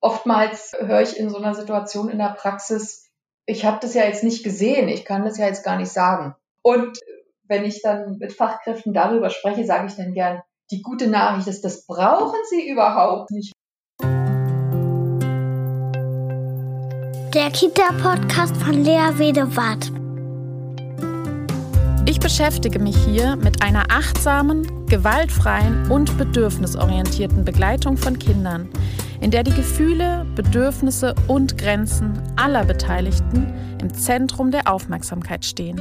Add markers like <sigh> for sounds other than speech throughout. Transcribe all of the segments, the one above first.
oftmals höre ich in so einer Situation in der Praxis, ich habe das ja jetzt nicht gesehen, ich kann das ja jetzt gar nicht sagen. Und wenn ich dann mit Fachkräften darüber spreche, sage ich dann gern, die gute Nachricht ist, das brauchen sie überhaupt nicht. Der Kita-Podcast von Lea Wedewart. Beschäftige mich hier mit einer achtsamen, gewaltfreien und bedürfnisorientierten Begleitung von Kindern, in der die Gefühle, Bedürfnisse und Grenzen aller Beteiligten im Zentrum der Aufmerksamkeit stehen.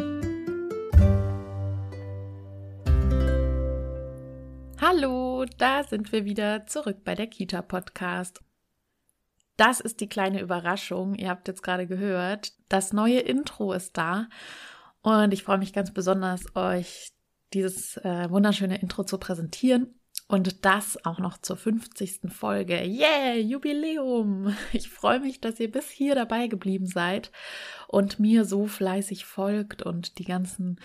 Hallo, da sind wir wieder zurück bei der Kita Podcast. Das ist die kleine Überraschung. Ihr habt jetzt gerade gehört, das neue Intro ist da und ich freue mich ganz besonders, euch dieses äh, wunderschöne Intro zu präsentieren. Und das auch noch zur 50. Folge. Yeah, Jubiläum! Ich freue mich, dass ihr bis hier dabei geblieben seid und mir so fleißig folgt und die ganzen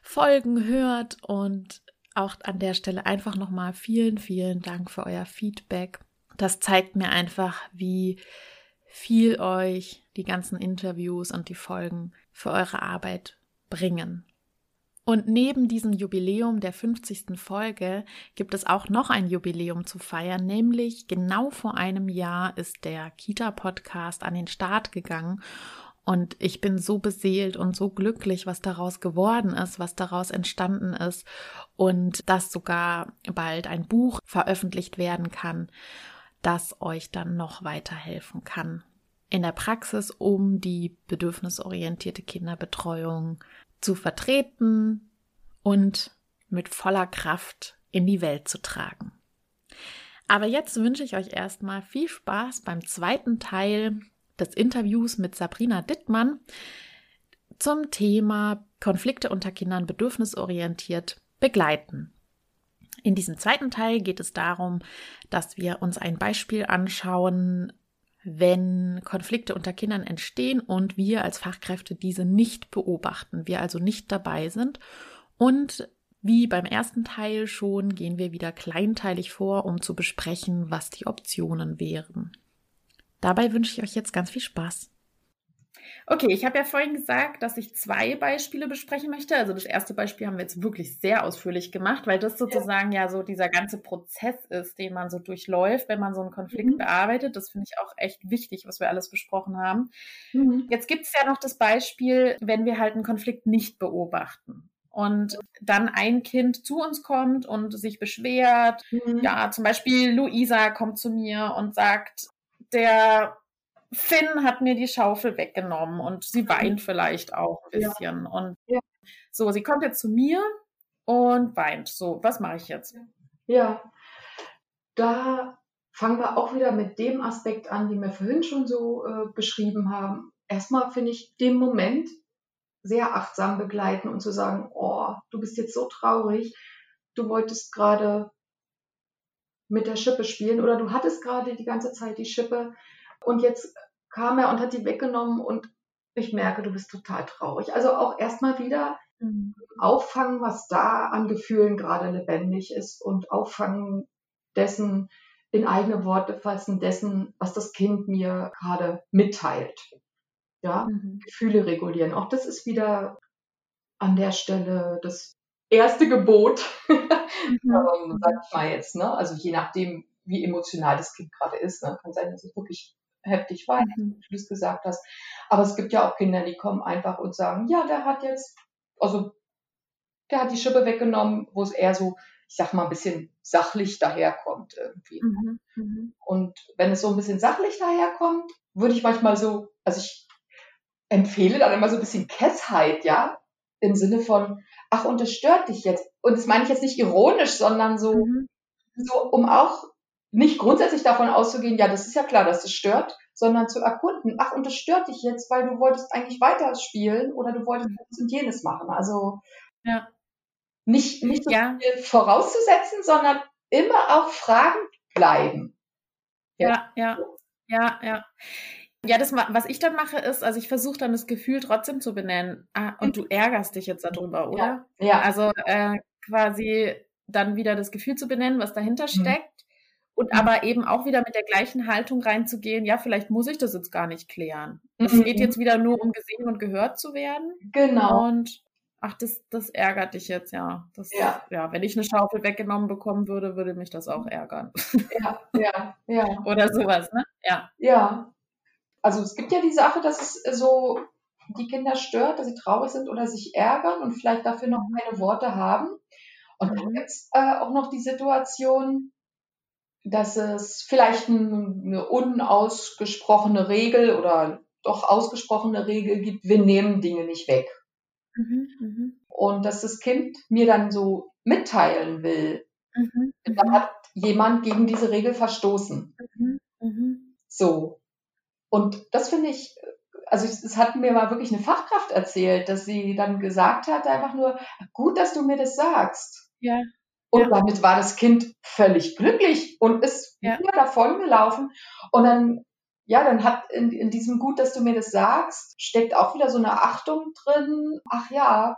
Folgen hört. Und auch an der Stelle einfach nochmal vielen, vielen Dank für euer Feedback. Das zeigt mir einfach, wie viel euch die ganzen Interviews und die Folgen für eure Arbeit bringen. Und neben diesem Jubiläum der 50. Folge gibt es auch noch ein Jubiläum zu feiern, nämlich genau vor einem Jahr ist der Kita-Podcast an den Start gegangen und ich bin so beseelt und so glücklich, was daraus geworden ist, was daraus entstanden ist und dass sogar bald ein Buch veröffentlicht werden kann, das euch dann noch weiterhelfen kann. In der Praxis, um die bedürfnisorientierte Kinderbetreuung zu vertreten und mit voller Kraft in die Welt zu tragen. Aber jetzt wünsche ich euch erstmal viel Spaß beim zweiten Teil des Interviews mit Sabrina Dittmann zum Thema Konflikte unter Kindern bedürfnisorientiert begleiten. In diesem zweiten Teil geht es darum, dass wir uns ein Beispiel anschauen, wenn Konflikte unter Kindern entstehen und wir als Fachkräfte diese nicht beobachten, wir also nicht dabei sind. Und wie beim ersten Teil schon gehen wir wieder kleinteilig vor, um zu besprechen, was die Optionen wären. Dabei wünsche ich euch jetzt ganz viel Spaß. Okay, ich habe ja vorhin gesagt, dass ich zwei Beispiele besprechen möchte. Also das erste Beispiel haben wir jetzt wirklich sehr ausführlich gemacht, weil das sozusagen ja, ja so dieser ganze Prozess ist, den man so durchläuft, wenn man so einen Konflikt mhm. bearbeitet. Das finde ich auch echt wichtig, was wir alles besprochen haben. Mhm. Jetzt gibt es ja noch das Beispiel, wenn wir halt einen Konflikt nicht beobachten und dann ein Kind zu uns kommt und sich beschwert. Mhm. Ja, zum Beispiel Luisa kommt zu mir und sagt, der Finn hat mir die Schaufel weggenommen und sie weint vielleicht auch ein bisschen. Ja. Und ja. so, sie kommt jetzt zu mir und weint. So, was mache ich jetzt? Ja, da fangen wir auch wieder mit dem Aspekt an, den wir vorhin schon so äh, beschrieben haben. Erstmal finde ich den Moment sehr achtsam begleiten und zu sagen, oh, du bist jetzt so traurig, du wolltest gerade mit der Schippe spielen oder du hattest gerade die ganze Zeit die Schippe und jetzt kam er und hat die weggenommen und ich merke, du bist total traurig. Also auch erstmal wieder mhm. auffangen, was da an Gefühlen gerade lebendig ist und auffangen dessen, in eigene Worte fassen, dessen, was das Kind mir gerade mitteilt. Ja, mhm. Gefühle regulieren. Auch das ist wieder an der Stelle das erste Gebot, mhm. <laughs> sag ich mal jetzt, ne? Also je nachdem, wie emotional das Kind gerade ist, ne? kann sein, dass es wirklich heftig weint, mhm. wie du es gesagt hast. Aber es gibt ja auch Kinder, die kommen einfach und sagen, ja, der hat jetzt, also der hat die Schippe weggenommen, wo es eher so, ich sag mal, ein bisschen sachlich daherkommt irgendwie. Mhm. Mhm. Und wenn es so ein bisschen sachlich daherkommt, würde ich manchmal so, also ich empfehle dann immer so ein bisschen Kessheit, ja, im Sinne von, ach, und das stört dich jetzt. Und das meine ich jetzt nicht ironisch, sondern so, mhm. so um auch nicht grundsätzlich davon auszugehen, ja, das ist ja klar, dass das stört, sondern zu erkunden, ach, und das stört dich jetzt, weil du wolltest eigentlich weiter spielen oder du wolltest das und jenes machen. Also ja. nicht, nicht so ja. viel vorauszusetzen, sondern immer auch Fragen bleiben. Ja, ja, ja, ja. Ja, das, was ich dann mache, ist, also ich versuche dann das Gefühl trotzdem zu benennen. Ah, und du ärgerst dich jetzt darüber, oder? Ja. ja. Also äh, quasi dann wieder das Gefühl zu benennen, was dahinter mhm. steckt Und mhm. aber eben auch wieder mit der gleichen Haltung reinzugehen, ja, vielleicht muss ich das jetzt gar nicht klären. Es mhm. geht jetzt wieder nur um gesehen und gehört zu werden. Genau. Und ach, das, das ärgert dich jetzt, ja. Das, ja. ja. Wenn ich eine Schaufel weggenommen bekommen würde, würde mich das auch ärgern. Ja, ja, ja. <laughs> Oder sowas, ne? Ja. Ja. Also es gibt ja die Sache, dass es so die Kinder stört, dass sie traurig sind oder sich ärgern und vielleicht dafür noch keine Worte haben. Und dann mhm. gibt es äh, auch noch die Situation, dass es vielleicht eine unausgesprochene Regel oder doch ausgesprochene Regel gibt, wir nehmen Dinge nicht weg. Mhm, mh. Und dass das Kind mir dann so mitteilen will, mhm, da hat jemand gegen diese Regel verstoßen. Mhm, mh. So. Und das finde ich, also es hat mir mal wirklich eine Fachkraft erzählt, dass sie dann gesagt hat, einfach nur, gut, dass du mir das sagst. Ja. Und ja. damit war das Kind völlig glücklich und ist ja. wieder davon gelaufen. Und dann, ja, dann hat in, in diesem Gut, dass du mir das sagst, steckt auch wieder so eine Achtung drin. Ach ja,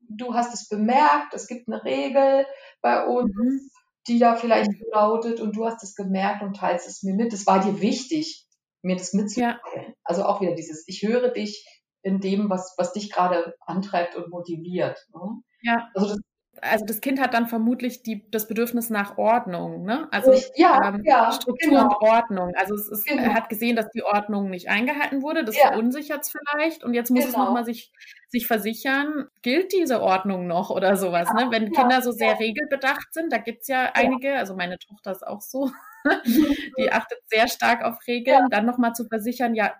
du hast es bemerkt, es gibt eine Regel bei uns, mhm. die da vielleicht mhm. lautet und du hast es gemerkt und teilst es mir mit. Es war dir wichtig, mir das mitzuteilen. Ja. Also auch wieder dieses, ich höre dich in dem, was, was dich gerade antreibt und motiviert. Ne? Ja. Also das also das Kind hat dann vermutlich die, das Bedürfnis nach Ordnung, ne? Also ja, ähm, ja, Struktur genau. und Ordnung. Also es ist, genau. er hat gesehen, dass die Ordnung nicht eingehalten wurde. Das ja. verunsichert es vielleicht. Und jetzt muss genau. es nochmal sich, sich versichern, gilt diese Ordnung noch oder sowas. Ja, ne? Wenn Kinder so sehr regelbedacht sind, da gibt's ja einige, also meine Tochter ist auch so, <laughs> <laughs> die achtet sehr stark auf Regeln, dann nochmal zu versichern, ja,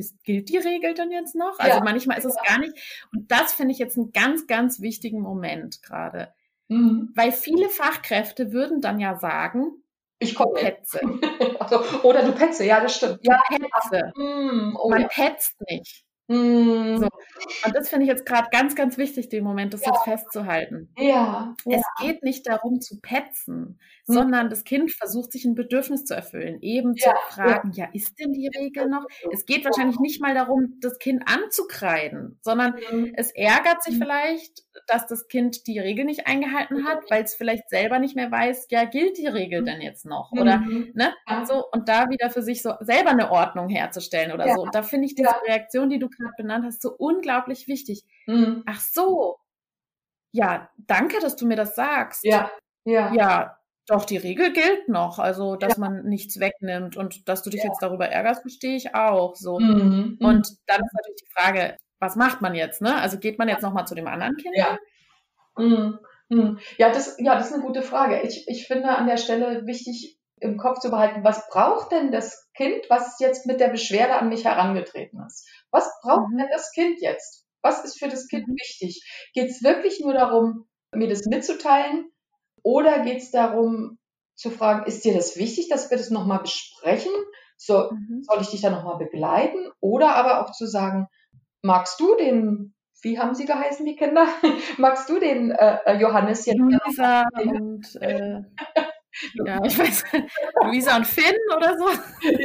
ist, gilt die Regel denn jetzt noch? Also ja, manchmal ist es gar nicht. Und das finde ich jetzt einen ganz, ganz wichtigen Moment gerade. Mhm. Weil viele Fachkräfte würden dann ja sagen, ich komme petze. <laughs> also, oder du petze, ja, das stimmt. Ja, petze. Mhm. Oh, Man ja. petzt nicht. Mhm. So. Und das finde ich jetzt gerade ganz, ganz wichtig, den Moment, das ja. jetzt festzuhalten. Ja. Es geht nicht darum zu petzen, mhm. sondern das Kind versucht sich ein Bedürfnis zu erfüllen, eben ja. zu fragen, ja. ja. ist denn die Regel noch? Es geht wahrscheinlich nicht mal darum, das Kind anzukreiden, sondern mhm. es ärgert sich mhm. vielleicht, dass das Kind die Regel nicht eingehalten hat, weil es vielleicht selber nicht mehr weiß, ja, gilt die Regel mhm. denn jetzt noch? Oder, mhm. ne? So, und da wieder für sich so selber eine Ordnung herzustellen oder so. Und da finde ich diese Reaktion, die du gerade benannt hast, so unglaublich wichtig. Mhm. Ach so. Ja, danke, dass du mir das sagst. Ja, ja. Ja, doch, die Regel gilt noch. Also, dass ja. man nichts wegnimmt und dass du dich ja. jetzt darüber ärgerst, verstehe ich auch so. Mhm. Und dann ist natürlich die Frage, was macht man jetzt, ne? Also geht man jetzt nochmal zu dem anderen Kind? Ja. Mhm. Mhm. Ja, das, ja, das ist eine gute Frage. Ich, ich finde an der Stelle wichtig, im Kopf zu behalten, was braucht denn das Kind, was jetzt mit der Beschwerde an mich herangetreten ist? Was braucht mhm. denn das Kind jetzt? Was ist für das Kind mhm. wichtig? Geht es wirklich nur darum, mir das mitzuteilen? Oder geht es darum, zu fragen, ist dir das wichtig, dass wir das nochmal besprechen? So, mhm. Soll ich dich da nochmal begleiten? Oder aber auch zu sagen, magst du den, wie haben sie geheißen, die Kinder? <laughs> magst du den äh, äh Johannes jetzt? Luisa und <laughs> äh, ja, ich weiß, Luisa und Finn oder so.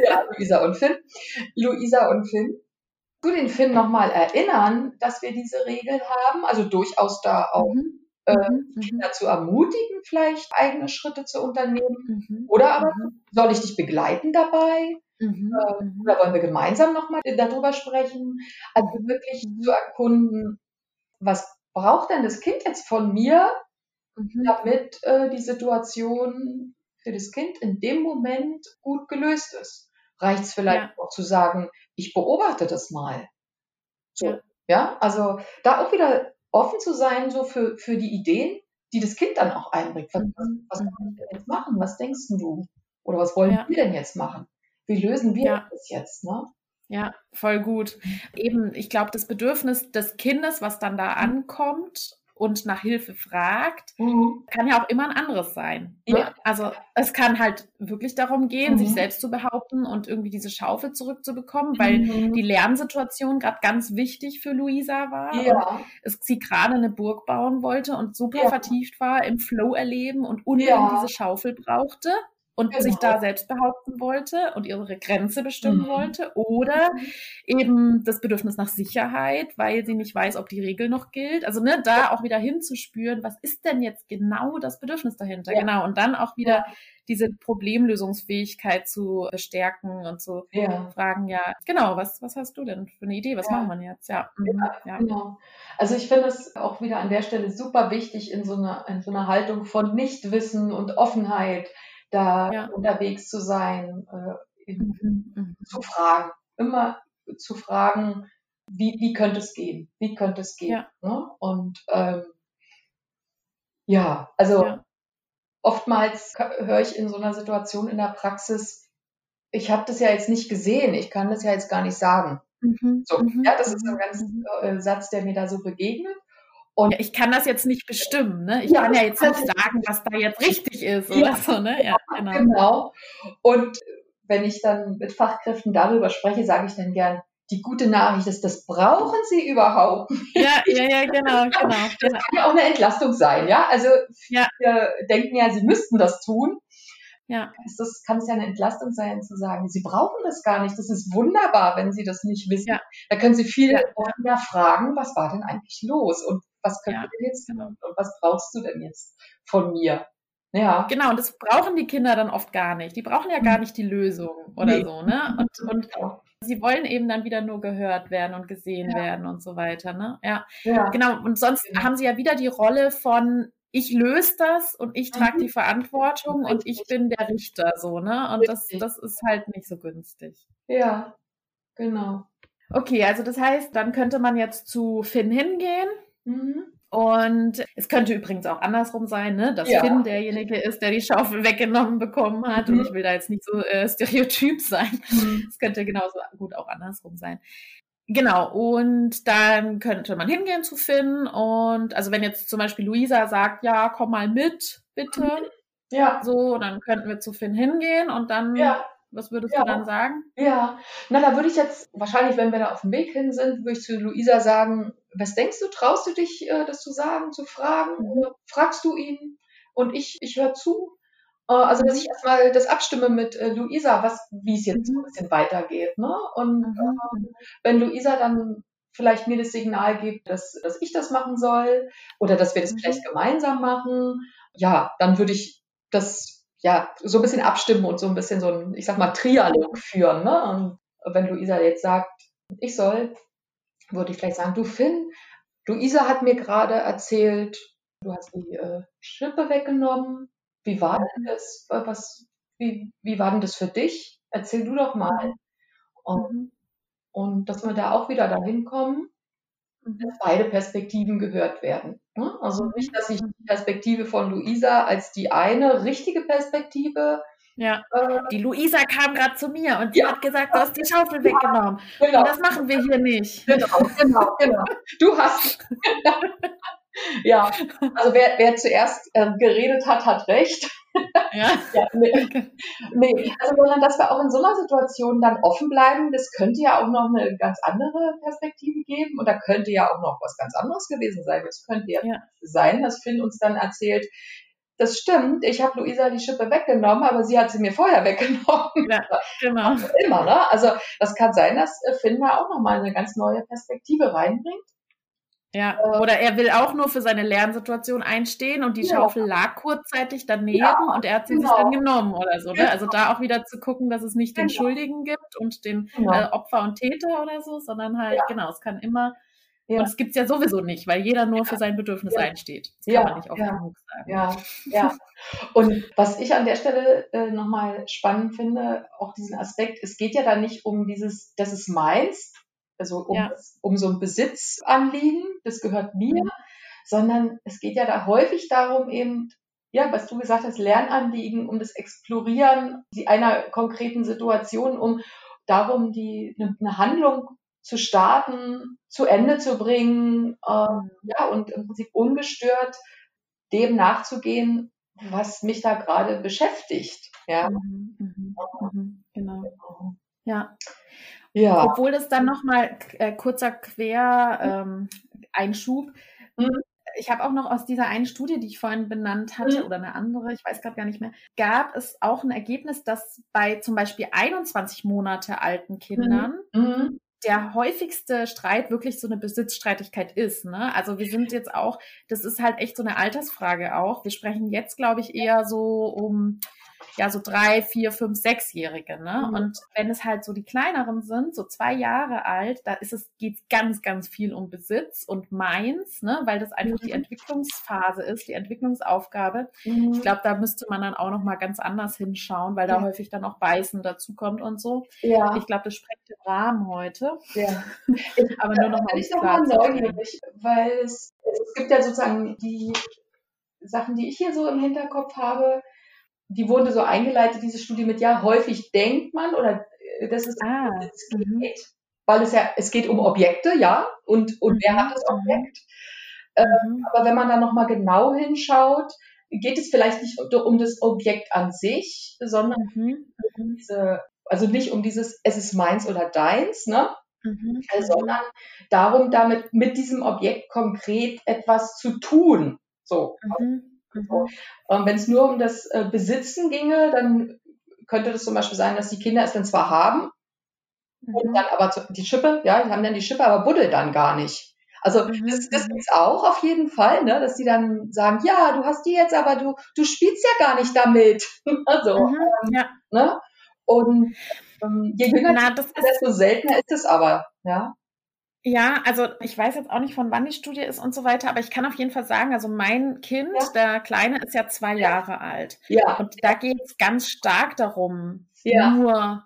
Ja, Luisa und Finn. Luisa und Finn du den Finn nochmal erinnern, dass wir diese Regel haben, also durchaus da auch mhm. Äh, mhm. Kinder zu ermutigen, vielleicht eigene Schritte zu unternehmen. Mhm. Oder aber mhm. soll ich dich begleiten dabei? Mhm. Äh, mhm. oder wollen wir gemeinsam nochmal darüber sprechen? Also wirklich zu erkunden, was braucht denn das Kind jetzt von mir, damit äh, die Situation für das Kind in dem Moment gut gelöst ist. Reicht es vielleicht ja. auch zu sagen, ich beobachte das mal. So, ja. ja, also da auch wieder offen zu sein, so für, für die Ideen, die das Kind dann auch einbringt. Was, mhm. was, was wollen wir jetzt machen? Was denkst du? Oder was wollen ja. wir denn jetzt machen? Wie lösen wir ja. das jetzt? Ne? Ja, voll gut. Eben, ich glaube, das Bedürfnis des Kindes, was dann da mhm. ankommt, und nach Hilfe fragt, mhm. kann ja auch immer ein anderes sein. Ne? Ja. Also es kann halt wirklich darum gehen, mhm. sich selbst zu behaupten und irgendwie diese Schaufel zurückzubekommen, weil mhm. die Lernsituation gerade ganz wichtig für Luisa war. Ja. Es, sie gerade eine Burg bauen wollte und super ja. vertieft war im Flow erleben und unbedingt diese Schaufel brauchte. Und genau. sich da selbst behaupten wollte und ihre Grenze bestimmen mhm. wollte oder mhm. eben das Bedürfnis nach Sicherheit, weil sie nicht weiß, ob die Regel noch gilt. Also ne, da auch wieder hinzuspüren, was ist denn jetzt genau das Bedürfnis dahinter? Ja. Genau. Und dann auch wieder ja. diese Problemlösungsfähigkeit zu bestärken und zu ja. fragen, ja, genau, was, was hast du denn für eine Idee? Was machen wir jetzt? Ja. Mhm. ja, genau. Also ich finde es auch wieder an der Stelle super wichtig in so einer, in so einer Haltung von Nichtwissen und Offenheit da ja. unterwegs zu sein, äh, mhm, mhm. zu fragen, immer zu fragen, wie, wie könnte es gehen? Wie könnte es gehen? Ja. Ne? Und ähm, ja, also ja. oftmals höre ich in so einer Situation in der Praxis, ich habe das ja jetzt nicht gesehen, ich kann das ja jetzt gar nicht sagen. Mhm, so, mhm, ja, das ist ein ganz mhm. äh, Satz, der mir da so begegnet. Und ich kann das jetzt nicht bestimmen, ne? Ich ja, kann ja jetzt nicht sagen, was da jetzt richtig ist oder ja, so, ne? Ja, genau. genau. Und wenn ich dann mit Fachkräften darüber spreche, sage ich dann gern, die gute Nachricht ist, das brauchen sie überhaupt nicht. Ja, ja, ja, genau, genau. Das genau. kann ja auch eine Entlastung sein, ja. Also ja. wir denken ja, sie müssten das tun ja. das, kann es ja eine Entlastung sein, zu sagen, Sie brauchen das gar nicht. Das ist wunderbar, wenn Sie das nicht wissen. Ja. Da können Sie viel ja. mehr fragen, was war denn eigentlich los und was können ja. wir jetzt genau. und was brauchst du denn jetzt von mir? Ja. Genau, und das brauchen die Kinder dann oft gar nicht. Die brauchen ja gar mhm. nicht die Lösung oder nee. so, ne? Und, <laughs> und sie wollen eben dann wieder nur gehört werden und gesehen ja. werden und so weiter, ne? Ja. ja. Genau. Und sonst genau. haben sie ja wieder die Rolle von, ich löse das und ich trage mhm. die Verantwortung und ich bin der Richter so, ne? Und das, das ist halt nicht so günstig. Ja, genau. Okay, also das heißt, dann könnte man jetzt zu Finn hingehen. Mhm. Und es könnte übrigens auch andersrum sein, ne? dass ja. Finn derjenige ist, der die Schaufel weggenommen bekommen hat. Mhm. Und ich will da jetzt nicht so äh, stereotyp sein. Mhm. Es könnte genauso gut auch andersrum sein. Genau, und dann könnte man hingehen zu Finn und also wenn jetzt zum Beispiel Luisa sagt, ja, komm mal mit, bitte. Ja. So, dann könnten wir zu Finn hingehen und dann, ja. was würdest ja. du dann sagen? Ja, na, da würde ich jetzt, wahrscheinlich, wenn wir da auf dem Weg hin sind, würde ich zu Luisa sagen, was denkst du, traust du dich, äh, das zu sagen, zu fragen? Mhm. Oder fragst du ihn? Und ich, ich höre zu äh, also, dass ich erstmal das abstimme mit äh, Luisa, was, wie es jetzt mhm. ein bisschen weitergeht. Ne? Und mhm. äh, wenn Luisa dann vielleicht mir das Signal gibt, dass, dass ich das machen soll oder dass wir das mhm. vielleicht gemeinsam machen, ja, dann würde ich das ja so ein bisschen abstimmen und so ein bisschen so ein, ich sag mal, Trialog führen. Ne? Und wenn Luisa jetzt sagt, ich soll, würde ich vielleicht sagen, du Finn, Luisa hat mir gerade erzählt, du hast die äh, Schippe weggenommen wie war denn das? Was, wie, wie war denn das für dich? Erzähl du doch mal. Und, mhm. und dass wir da auch wieder dahin kommen, mhm. dass beide Perspektiven gehört werden. Ne? Also mhm. nicht, dass ich die Perspektive von Luisa als die eine richtige Perspektive ja, äh, die Luisa kam gerade zu mir und die ja. hat gesagt, du hast die Schaufel weggenommen. Genau. Und das machen wir hier nicht. Genau, genau, genau. Du hast. <laughs> Ja, also wer, wer zuerst äh, geredet hat, hat recht. Ja. <laughs> ja nee. nee. Also sondern dass wir auch in so einer Situation dann offen bleiben, das könnte ja auch noch eine ganz andere Perspektive geben und da könnte ja auch noch was ganz anderes gewesen sein. Es könnte ja, ja, sein, dass Finn uns dann erzählt, das stimmt, ich habe Luisa die Schippe weggenommen, aber sie hat sie mir vorher <laughs> weggenommen. Ja, genau. Also immer, ne? Also das kann sein, dass Finn da auch nochmal eine ganz neue Perspektive reinbringt. Ja, äh, oder er will auch nur für seine Lernsituation einstehen und die ja. Schaufel lag kurzzeitig daneben ja, und er hat sie genau. sich dann genommen oder so. Ne? Genau. Also da auch wieder zu gucken, dass es nicht den genau. Schuldigen gibt und den genau. äh, Opfer und Täter oder so, sondern halt, genau, es kann immer, und es gibt es ja sowieso nicht, weil jeder nur für sein Bedürfnis einsteht. Das kann man nicht oft genug sagen. Ja, ja. Und was ich an der Stelle äh, nochmal spannend finde, auch diesen Aspekt, es geht ja da nicht um dieses, das ist meins, also um, ja. um so ein Besitzanliegen, das gehört mir, ja. sondern es geht ja da häufig darum, eben, ja, was du gesagt hast, Lernanliegen, um das Explorieren einer konkreten Situation, um darum, die, eine Handlung zu starten, zu Ende zu bringen, ähm, ja, und im Prinzip ungestört dem nachzugehen, was mich da gerade beschäftigt. Ja. Mhm, mhm, mhm, genau. genau. Ja. Ja. Obwohl das dann nochmal äh, kurzer Quer ähm, Einschub. Mhm. ich habe auch noch aus dieser einen Studie, die ich vorhin benannt hatte, Mhm. oder eine andere, ich weiß gerade gar nicht mehr, gab es auch ein Ergebnis, dass bei zum Beispiel 21 Monate alten Kindern Mhm. Der häufigste Streit wirklich so eine Besitzstreitigkeit ist. Ne? Also wir sind jetzt auch, das ist halt echt so eine Altersfrage auch. Wir sprechen jetzt, glaube ich, eher so um ja so drei, vier, fünf, sechsjährige. Ne? Mhm. Und wenn es halt so die kleineren sind, so zwei Jahre alt, da ist es geht ganz, ganz viel um Besitz und meins, ne? weil das einfach die Mhm. Entwicklungsphase ist, die Entwicklungsaufgabe. Mhm. Ich glaube, da müsste man dann auch noch mal ganz anders hinschauen, weil da Ja. häufig dann auch Beißen dazukommt und so. ja, Ich glaube, das sprengt den Rahmen heute. ja. <laughs> Aber nur noch mal bin um ich noch mal neugierig, weil es, es gibt ja sozusagen die Sachen, die ich hier so im Hinterkopf habe, die wurde so eingeleitet, diese Studie mit, ja, häufig denkt man oder äh, das ist Ah, es mhm. geht, weil es ja, es geht um Objekte, ja, und, und wer Mhm, hat das mhm. Objekt? Mhm. Aber wenn man dann nochmal genau hinschaut, geht es vielleicht nicht um das Objekt an sich, sondern. Mhm. diese, also nicht um dieses, es ist meins oder deins, ne? Mhm. Sondern darum, damit mit diesem Objekt konkret etwas zu tun. So. Mhm. Mhm. Und wenn es nur um das äh, Besitzen ginge, dann könnte das zum Beispiel sein, dass die Kinder es dann zwar haben und Mhm. dann aber zu, die Schippe, ja, die haben dann die Schippe, aber buddelt dann gar nicht. Also Mhm, das, das gibt's auch auf jeden Fall, ne, dass die dann sagen, ja, du hast die jetzt, aber du, du spielst ja gar nicht damit. <laughs> also, Mhm. Ja, ne? Und ähm, je jünger, na, das ist desto seltener ist es aber, ja. Ja, also ich weiß jetzt auch nicht, von wann die Studie ist und so weiter, aber ich kann auf jeden Fall sagen, also mein Kind, Ja. der Kleine, ist ja zwei Ja. Jahre alt. Ja, Und da geht es ganz stark darum, Ja. nur,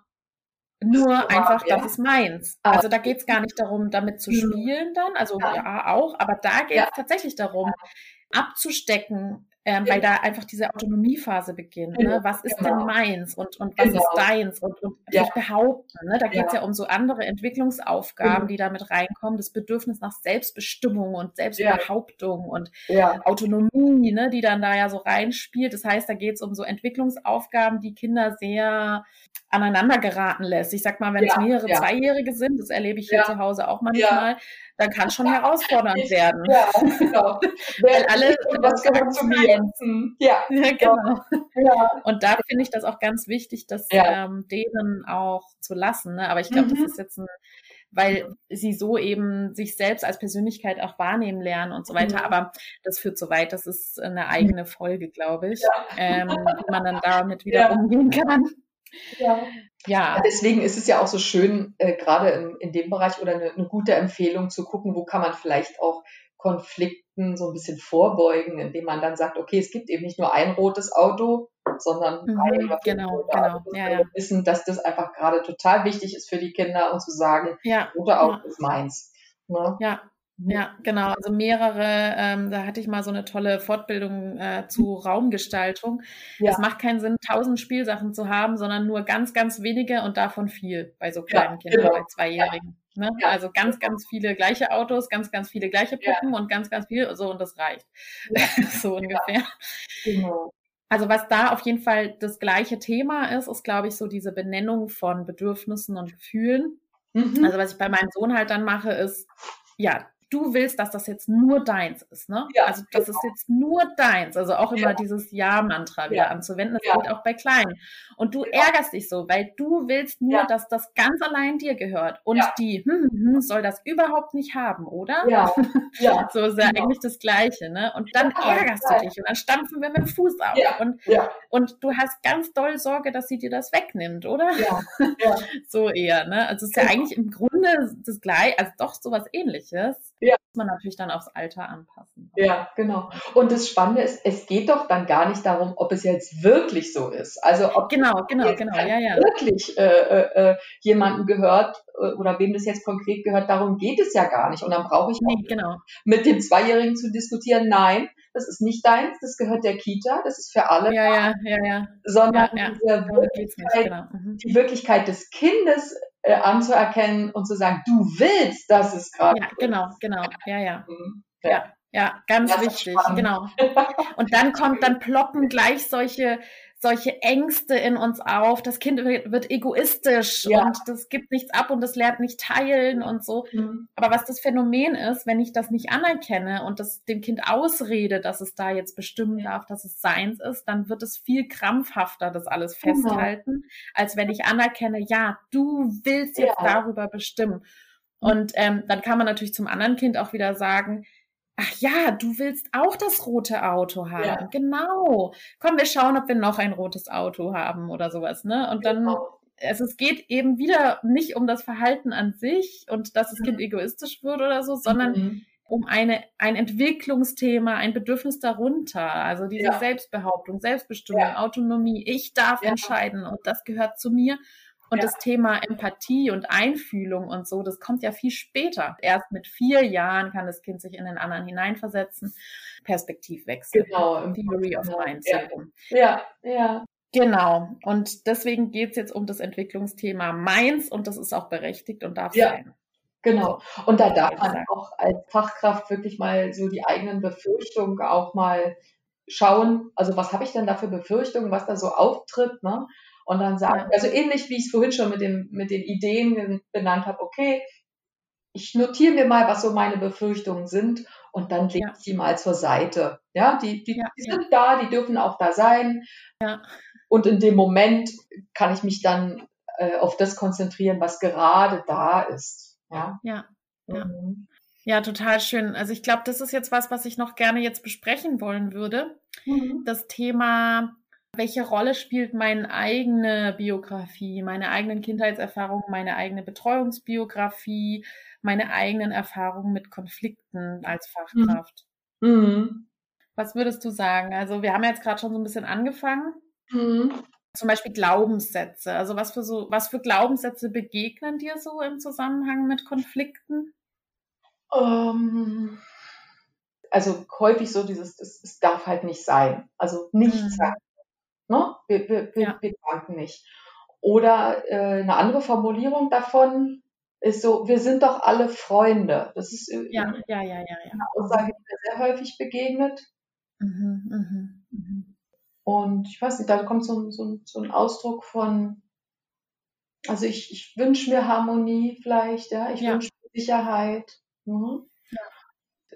nur zu einfach, ja. das ist meins. Also da geht es gar nicht darum, damit zu Mhm. spielen dann, also Ja. ja, auch, aber da geht es Ja. tatsächlich darum, abzustecken, ähm, Ja. weil da einfach diese Autonomiephase beginnt. Genau, Ne? Was ist genau. denn meins und, und was Genau. ist deins und, und Ja. sich behaupten. Ne? Da geht es Ja. ja um so andere Entwicklungsaufgaben, Genau. die da mit reinkommen. Das Bedürfnis nach Selbstbestimmung und Selbstbehauptung und Autonomie, ne, die dann da ja so reinspielt. Das heißt, da geht es um so Entwicklungsaufgaben, die Kinder sehr aneinander geraten lässt. Ich sag mal, wenn es mehrere. Zweijährige sind, das erlebe ich hier zu Hause auch manchmal, dann kann es schon herausfordernd werden. ja, genau. <laughs> Wer alle- was gehört zu mir? Ja, <laughs> Ja, genau. ja, Und da finde ich das auch ganz wichtig, das Ja. ähm, denen auch zu lassen. Ne? Aber ich glaube, Mhm. das ist jetzt ein, weil sie so eben sich selbst als Persönlichkeit auch wahrnehmen lernen und so weiter. Mhm. Aber das führt so weit, das ist eine eigene Folge, glaube ich, Ja. ähm, wie man dann damit <laughs> wieder Ja. umgehen kann. Ja. Ja, Deswegen ist es ja auch so schön, äh, gerade in, in dem Bereich oder eine, eine gute Empfehlung zu gucken, wo kann man vielleicht auch Konflikten so ein bisschen vorbeugen, indem man dann sagt, okay, es gibt eben nicht nur ein rotes Auto, sondern Mhm, drei oder genau, rote genau, Autos. ja, Wir ja. wissen, dass das einfach gerade total wichtig ist für die Kinder und zu sagen, ja, rote Auto ja. ist meins. Ne? ja. Ja, genau. Also mehrere, ähm, da hatte ich mal so eine tolle Fortbildung äh, zu Raumgestaltung. Ja. Es macht keinen Sinn, tausend Spielsachen zu haben, sondern nur ganz, ganz wenige und davon viel bei so Ja, kleinen Kindern, genau. bei Zweijährigen. Ne? Ja. Also ganz, ganz viele gleiche Autos, ganz, ganz viele gleiche Ja. Puppen und ganz, ganz viel, so und das reicht. Ja. <laughs> so ungefähr. Genau. Also was da auf jeden Fall das gleiche Thema ist, ist, glaube ich, so diese Benennung von Bedürfnissen und Gefühlen. Mhm. Also was ich bei meinem Sohn halt dann mache, ist, ja, du willst, dass das jetzt nur deins ist, ne? Ja, also das ist jetzt nur deins. Also auch immer Ja. dieses Ja-Mantra wieder Ja. anzuwenden. Das geht auch bei Kleinen. Und du Ja. ärgerst dich so, weil du willst nur, dass das ganz allein dir gehört. Und die hm, hm, hm, soll das überhaupt nicht haben, oder? Ja, <laughs> ja, So ist ja Genau. eigentlich das Gleiche, ne? Und dann ärgerst du dich und dann stampfen wir mit dem Fuß auf. Ja. Und, und du hast ganz doll Sorge, dass sie dir das wegnimmt, oder? ja, <laughs> ja. So eher, ne? Also es ist ja Genau. eigentlich im Grunde das gleiche, also doch sowas ähnliches. Ja. Muss man natürlich dann aufs Alter anpassen. Ja, genau. Und das Spannende ist, es geht doch dann gar nicht darum, ob es jetzt wirklich so ist. Also ob Genau, genau, genau, ja, ja. wirklich äh, äh, äh, jemandem gehört äh, oder wem das jetzt konkret gehört, darum geht es ja gar nicht. Und dann brauche ich Nee, genau. mit dem Zweijährigen zu diskutieren, nein, das ist nicht deins, das gehört der Kita, das ist für alle, Ja, ja, ja, ja. sondern Ja, ja. Wirklichkeit, genau. Mhm. die Wirklichkeit des Kindes äh, anzuerkennen und zu sagen, du willst, dass es gerade Ja, genau, genau. Ja, ja. Mhm. Ja, ja, ganz Das ist wichtig, spannend. genau. Und dann kommt, dann <laughs> ploppen gleich solche, solche Ängste in uns auf. Das Kind wird, egoistisch ja. und das gibt nichts ab und das lernt nicht teilen und so. Mhm. Aber was das Phänomen ist, wenn ich das nicht anerkenne und das dem Kind ausrede, dass es da jetzt bestimmen darf, dass es seins ist, dann wird es viel krampfhafter, das alles genau. festhalten, genau. als wenn ich anerkenne, ja, du willst jetzt ja. darüber bestimmen. Und ähm, dann kann man natürlich zum anderen Kind auch wieder sagen, Ach ja, du willst auch das rote Auto haben. Ja. Genau. Komm, wir schauen, ob wir noch ein rotes Auto haben oder sowas, ne? Und dann, genau. also es geht eben wieder nicht um das Verhalten an sich und dass das Kind mhm. egoistisch wird oder so, sondern mhm. um eine, ein Entwicklungsthema, ein Bedürfnis darunter. Also diese ja. Selbstbehauptung, Selbstbestimmung, ja. Autonomie. Ich darf entscheiden und das gehört zu mir. Und ja. das Thema Empathie und Einfühlung und so, das kommt ja viel später. Erst mit vier Jahren kann das Kind sich in den anderen hineinversetzen. Perspektivwechsel. Genau. Theory of Mind. Ja. ja, ja. Genau. Und deswegen geht es jetzt um das Entwicklungsthema Meins und das ist auch berechtigt und darf ja. sein. Genau. Und da darf man auch als Fachkraft wirklich mal so die eigenen Befürchtungen auch mal schauen. Also was habe ich denn da für Befürchtungen, was da so auftritt, ne? Und dann sagen, also ähnlich wie ich es vorhin schon mit, dem, mit den Ideen benannt habe, okay, ich notiere mir mal, was so meine Befürchtungen sind und dann lege ich die mal zur Seite. Ja, die, die, ja, die sind ja. da, die dürfen auch da sein. Ja. Und in dem Moment kann ich mich dann äh, auf das konzentrieren, was gerade da ist. Ja. Ja. Ja. Mhm. ja total schön. Also ich glaube, das ist jetzt was, was ich noch gerne jetzt besprechen wollen würde. Mhm. Das Thema welche Rolle spielt meine eigene Biografie, meine eigenen Kindheitserfahrungen, meine eigene Betreuungsbiografie, meine eigenen Erfahrungen mit Konflikten als Fachkraft? Mhm. Was würdest du sagen? Also wir haben jetzt gerade schon so ein bisschen angefangen. Mhm. Zum Beispiel Glaubenssätze. Also was für so, was für Glaubenssätze begegnen dir so im Zusammenhang mit Konflikten? Um, ähm, also häufig so dieses, es darf halt nicht sein. Also nicht mhm. sein. Ne? Wir, wir, wir, ja. wir danken nicht. Oder äh, eine andere Formulierung davon ist so, wir sind doch alle Freunde. Das ist ja, ja, ja, ja, ja. eine Aussage, die mir sehr häufig begegnet. Mhm, mhm, mhm. Und ich weiß nicht, da kommt so, so, so ein Ausdruck von, also ich, ich wünsche mir Harmonie vielleicht, ja, ich ja. wünsche mir Sicherheit. Mhm. Ja.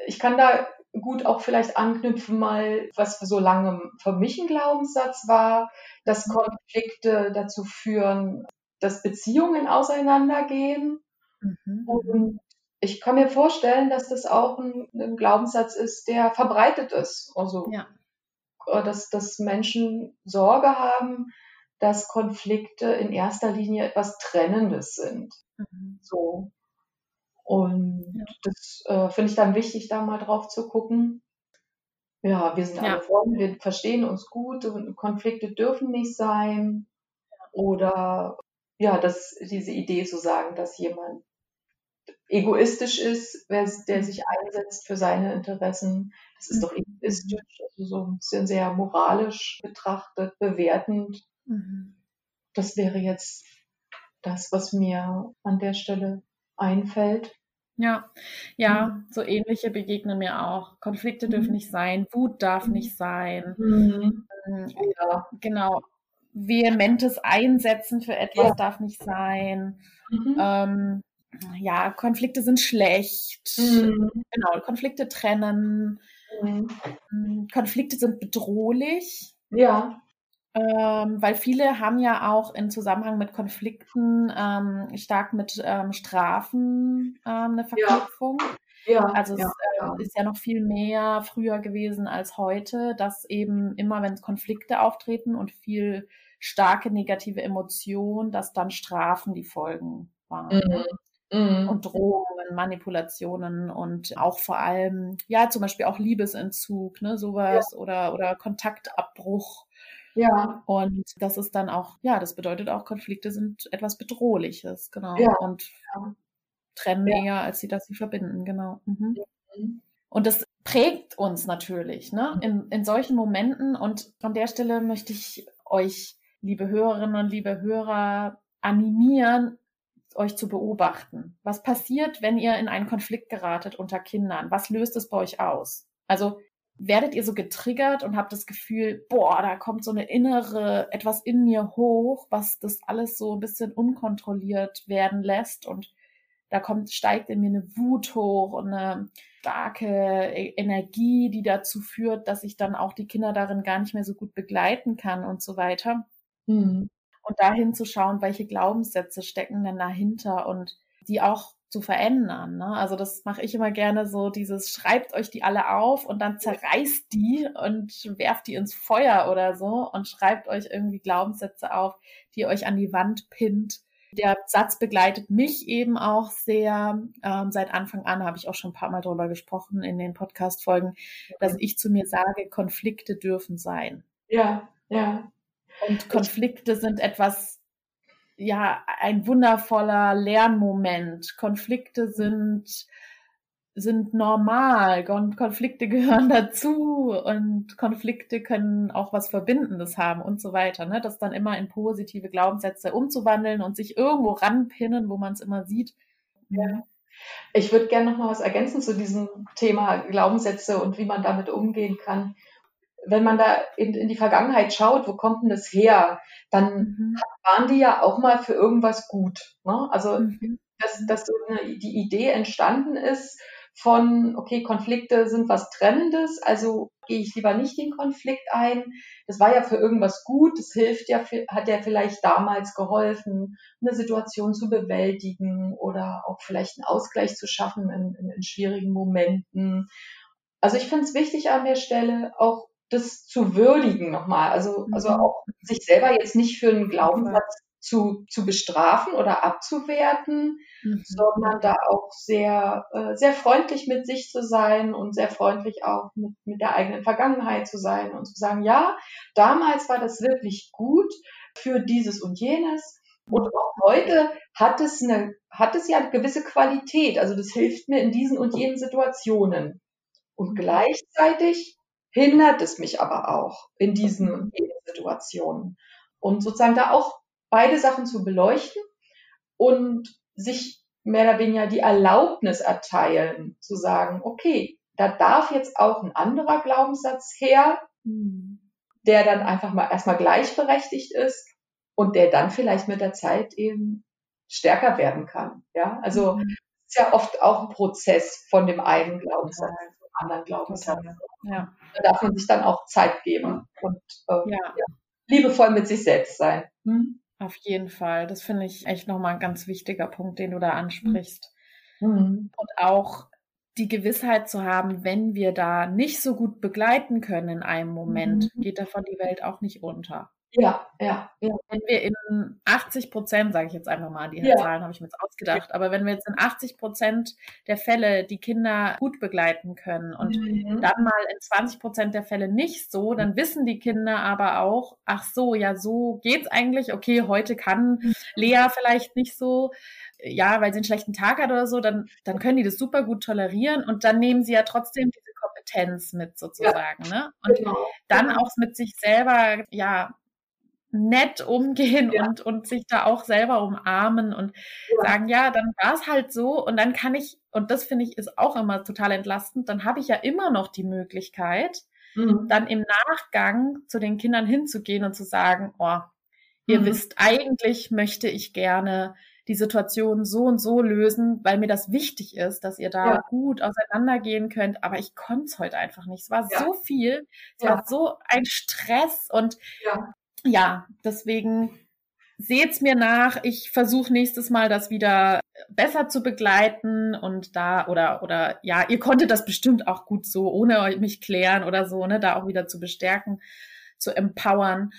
Ich kann da gut auch vielleicht anknüpfen mal, was so lange für mich ein Glaubenssatz war, dass mhm. Konflikte dazu führen, dass Beziehungen auseinandergehen. Mhm. Und ich kann mir vorstellen, dass das auch ein, ein Glaubenssatz ist, der verbreitet ist. Also, ja. Äh, dass, dass Menschen Sorge haben, dass Konflikte in erster Linie etwas Trennendes sind. Mhm. So. Und ja. das äh, finde ich dann wichtig, da mal drauf zu gucken. Ja, wir sind ja. alle Freunde, wir verstehen uns gut und Konflikte dürfen nicht sein. Oder ja, dass diese Idee zu sagen, dass jemand egoistisch ist, wer, der sich einsetzt für seine Interessen, das ist mhm. doch egoistisch, also so ein bisschen sehr moralisch betrachtet, bewertend. Mhm. Das wäre jetzt das, was mir an der Stelle einfällt. Ja, ja, mhm. so ähnliche begegnen mir auch. Konflikte dürfen mhm. nicht sein, Wut darf mhm. nicht sein. Mhm. Ähm, ja, genau. Vehementes Einsetzen für etwas ja. darf nicht sein. Mhm. Ähm, ja, Konflikte sind schlecht. Mhm. Genau, Konflikte trennen. Konflikte sind bedrohlich. Ja. Ähm, weil viele haben ja auch in Zusammenhang mit Konflikten ähm, stark mit ähm, Strafen ähm, eine Verknüpfung. Ja. ja also es ja. Äh, ist ja noch viel mehr früher gewesen als heute, dass eben immer, wenn Konflikte auftreten und viel starke negative Emotionen, dass dann Strafen die Folgen waren. Mhm. Mhm. Und Drohungen, Manipulationen und auch vor allem, ja, zum Beispiel auch Liebesentzug, ne, sowas ja. oder, oder Kontaktabbruch. Ja. Und das ist dann auch, ja, das bedeutet auch, Konflikte sind etwas Bedrohliches, genau. Ja. Und ja. trennen ja. eher, als sie das sie verbinden, genau. Mhm. Mhm. Und das prägt uns natürlich, ne, in, in solchen Momenten. Und an der Stelle möchte ich euch, liebe Hörerinnen und liebe Hörer, animieren, euch zu beobachten. Was passiert, wenn ihr in einen Konflikt geratet unter Kindern? Was löst es bei euch aus? Also werdet ihr so getriggert und habt das Gefühl, boah, da kommt so eine innere, etwas in mir hoch, was das alles so ein bisschen unkontrolliert werden lässt und da kommt, steigt in mir eine Wut hoch und eine starke e-, Energie, die dazu führt, dass ich dann auch die Kinder darin gar nicht mehr so gut begleiten kann und so weiter. Mhm. Und dahin zu schauen, welche Glaubenssätze stecken denn dahinter und die auch zu verändern. Ne? Also das mache ich immer gerne so, dieses schreibt euch die alle auf und dann zerreißt die und werft die ins Feuer oder so und schreibt euch irgendwie Glaubenssätze auf, die ihr euch an die Wand pinnt. Der Satz begleitet mich eben auch sehr. Ähm, seit Anfang an habe ich auch schon ein paar Mal darüber gesprochen in den Podcast-Folgen, dass ich zu mir sage, Konflikte dürfen sein. Ja, ja. Und Konflikte sind etwas ja ein wundervoller Lernmoment. Konflikte sind sind normal. Konflikte <laughs> gehören dazu und Konflikte können auch was Verbindendes haben und so weiter. Ne? Das dann immer in positive Glaubenssätze umzuwandeln und sich irgendwo ranpinnen, wo man es immer sieht. Ja. Ich würde gerne noch mal was ergänzen zu diesem Thema Glaubenssätze und wie man damit umgehen kann wenn man da in, in, die Vergangenheit schaut, wo kommt denn das her, dann mhm. waren die ja auch mal für irgendwas gut. Ne? Also, mhm. dass, dass so eine, die Idee entstanden ist von, okay, Konflikte sind was Trennendes, also gehe ich lieber nicht den Konflikt ein. Das war ja für irgendwas gut, das hilft ja, hat ja vielleicht damals geholfen, eine Situation zu bewältigen oder auch vielleicht einen Ausgleich zu schaffen in, in, in schwierigen Momenten. Also ich finde es wichtig an der Stelle auch das zu würdigen nochmal. Also, also mhm. auch sich selber jetzt nicht für einen Glaubenssatz zu, zu bestrafen oder abzuwerten, mhm. sondern da auch sehr, äh, sehr freundlich mit sich zu sein und sehr freundlich auch mit, mit der eigenen Vergangenheit zu sein und zu sagen, ja, damals war das wirklich gut für dieses und jenes. Und auch heute hat es eine, hat es ja eine gewisse Qualität. Also das hilft mir in diesen und jenen Situationen. Und mhm. gleichzeitig hindert es mich aber auch in diesen. Situationen. Und sozusagen da auch beide Sachen zu beleuchten und sich mehr oder weniger die Erlaubnis erteilen, zu sagen, okay, da darf jetzt auch ein anderer Glaubenssatz her, mhm. der dann einfach mal erstmal gleichberechtigt ist und der dann vielleicht mit der Zeit eben stärker werden kann. Ja, also mhm. ist ja oft auch ein Prozess von dem einen Glaubenssatz anderen Glaubenssatz. Ja. Da darf man sich dann auch Zeit geben und äh, ja. Ja, liebevoll mit sich selbst sein. Hm? Auf jeden Fall. Das finde ich echt nochmal ein ganz wichtiger Punkt, den du da ansprichst. Mhm. Und auch die Gewissheit zu haben, wenn wir da nicht so gut begleiten können in einem Moment, mhm. geht davon die Welt auch nicht unter. Ja, ja, ja. Wenn wir in 80 Prozent, sage ich jetzt einfach mal, die ja. Zahlen habe ich mir jetzt ausgedacht, aber wenn wir jetzt in 80 Prozent der Fälle die Kinder gut begleiten können und mhm. dann mal in 20 Prozent der Fälle nicht so, dann wissen die Kinder aber auch, ach so, ja, so geht's eigentlich. Okay, heute kann mhm. Lea vielleicht nicht so, ja, weil sie einen schlechten Tag hat oder so, dann, dann können die das super gut tolerieren und dann nehmen sie ja trotzdem diese Kompetenz mit sozusagen, ja, ne? Und genau. dann genau. auch mit sich selber, ja, nett umgehen ja. und, und sich da auch selber umarmen und ja. sagen, ja, dann war es halt so und dann kann ich, und das finde ich ist auch immer total entlastend, dann habe ich ja immer noch die Möglichkeit, mhm. dann im Nachgang zu den Kindern hinzugehen und zu sagen, oh, ihr mhm. wisst, eigentlich möchte ich gerne die Situation so und so lösen, weil mir das wichtig ist, dass ihr da ja. gut auseinandergehen könnt. Aber ich konnte es heute einfach nicht. Es war ja. so viel, es ja. war so ein Stress und ja, deswegen seht's mir nach. Ich versuche nächstes Mal das wieder besser zu begleiten und da oder oder ja, ihr konntet das bestimmt auch gut so ohne mich klären oder so, ne, da auch wieder zu bestärken, zu empowern.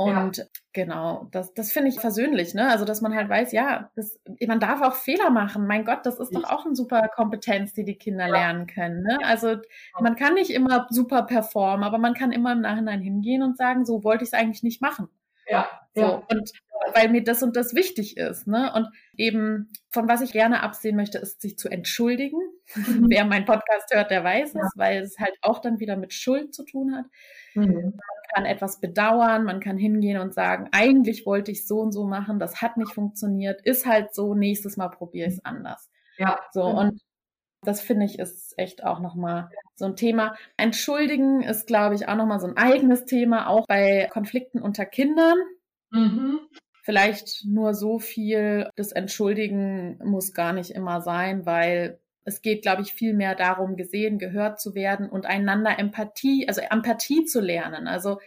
Und ja. genau, das, das finde ich versöhnlich, ne? Also, dass man halt weiß, ja, das, man darf auch Fehler machen. Mein Gott, das ist doch auch eine super Kompetenz, die die Kinder ja. lernen können. Ne? Also, man kann nicht immer super performen, aber man kann immer im Nachhinein hingehen und sagen, so wollte ich es eigentlich nicht machen. Ja. So, ja. Und weil mir das und das wichtig ist. Ne? Und eben, von was ich gerne absehen möchte, ist, sich zu entschuldigen. Mhm. <laughs> Wer meinen Podcast hört, der weiß es, weil es halt auch dann wieder mit Schuld zu tun hat. Mhm kann etwas bedauern, man kann hingehen und sagen, eigentlich wollte ich so und so machen, das hat nicht funktioniert, ist halt so, nächstes Mal probiere ich es anders. Ja. So, und Das finde ich ist echt auch nochmal so ein Thema. Entschuldigen ist, glaube ich, auch nochmal so ein eigenes Thema, auch bei Konflikten unter Kindern. Mhm. Vielleicht nur so viel, das Entschuldigen muss gar nicht immer sein, weil es geht, glaube ich, viel mehr darum, gesehen, gehört zu werden und einander Empathie, also Empathie zu lernen. Also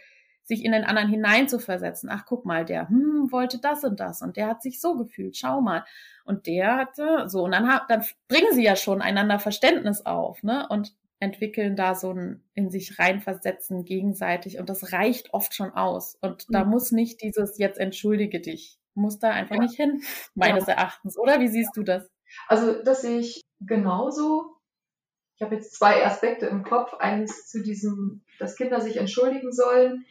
sich in den anderen hineinzuversetzen. Ach, guck mal, der hm, wollte das und das und der hat sich so gefühlt. Schau mal. Und der hatte so. Und dann, dann bringen sie ja schon einander Verständnis auf, ne? Und entwickeln da so ein in sich reinversetzen gegenseitig. Und das reicht oft schon aus. Und mhm. da muss nicht dieses jetzt entschuldige dich. Muss da einfach ja. nicht hin, <laughs> meines ja. Erachtens. Oder wie siehst du das? Also, das sehe ich genauso. Ich habe jetzt zwei Aspekte im Kopf. Eines zu diesem, dass Kinder sich entschuldigen sollen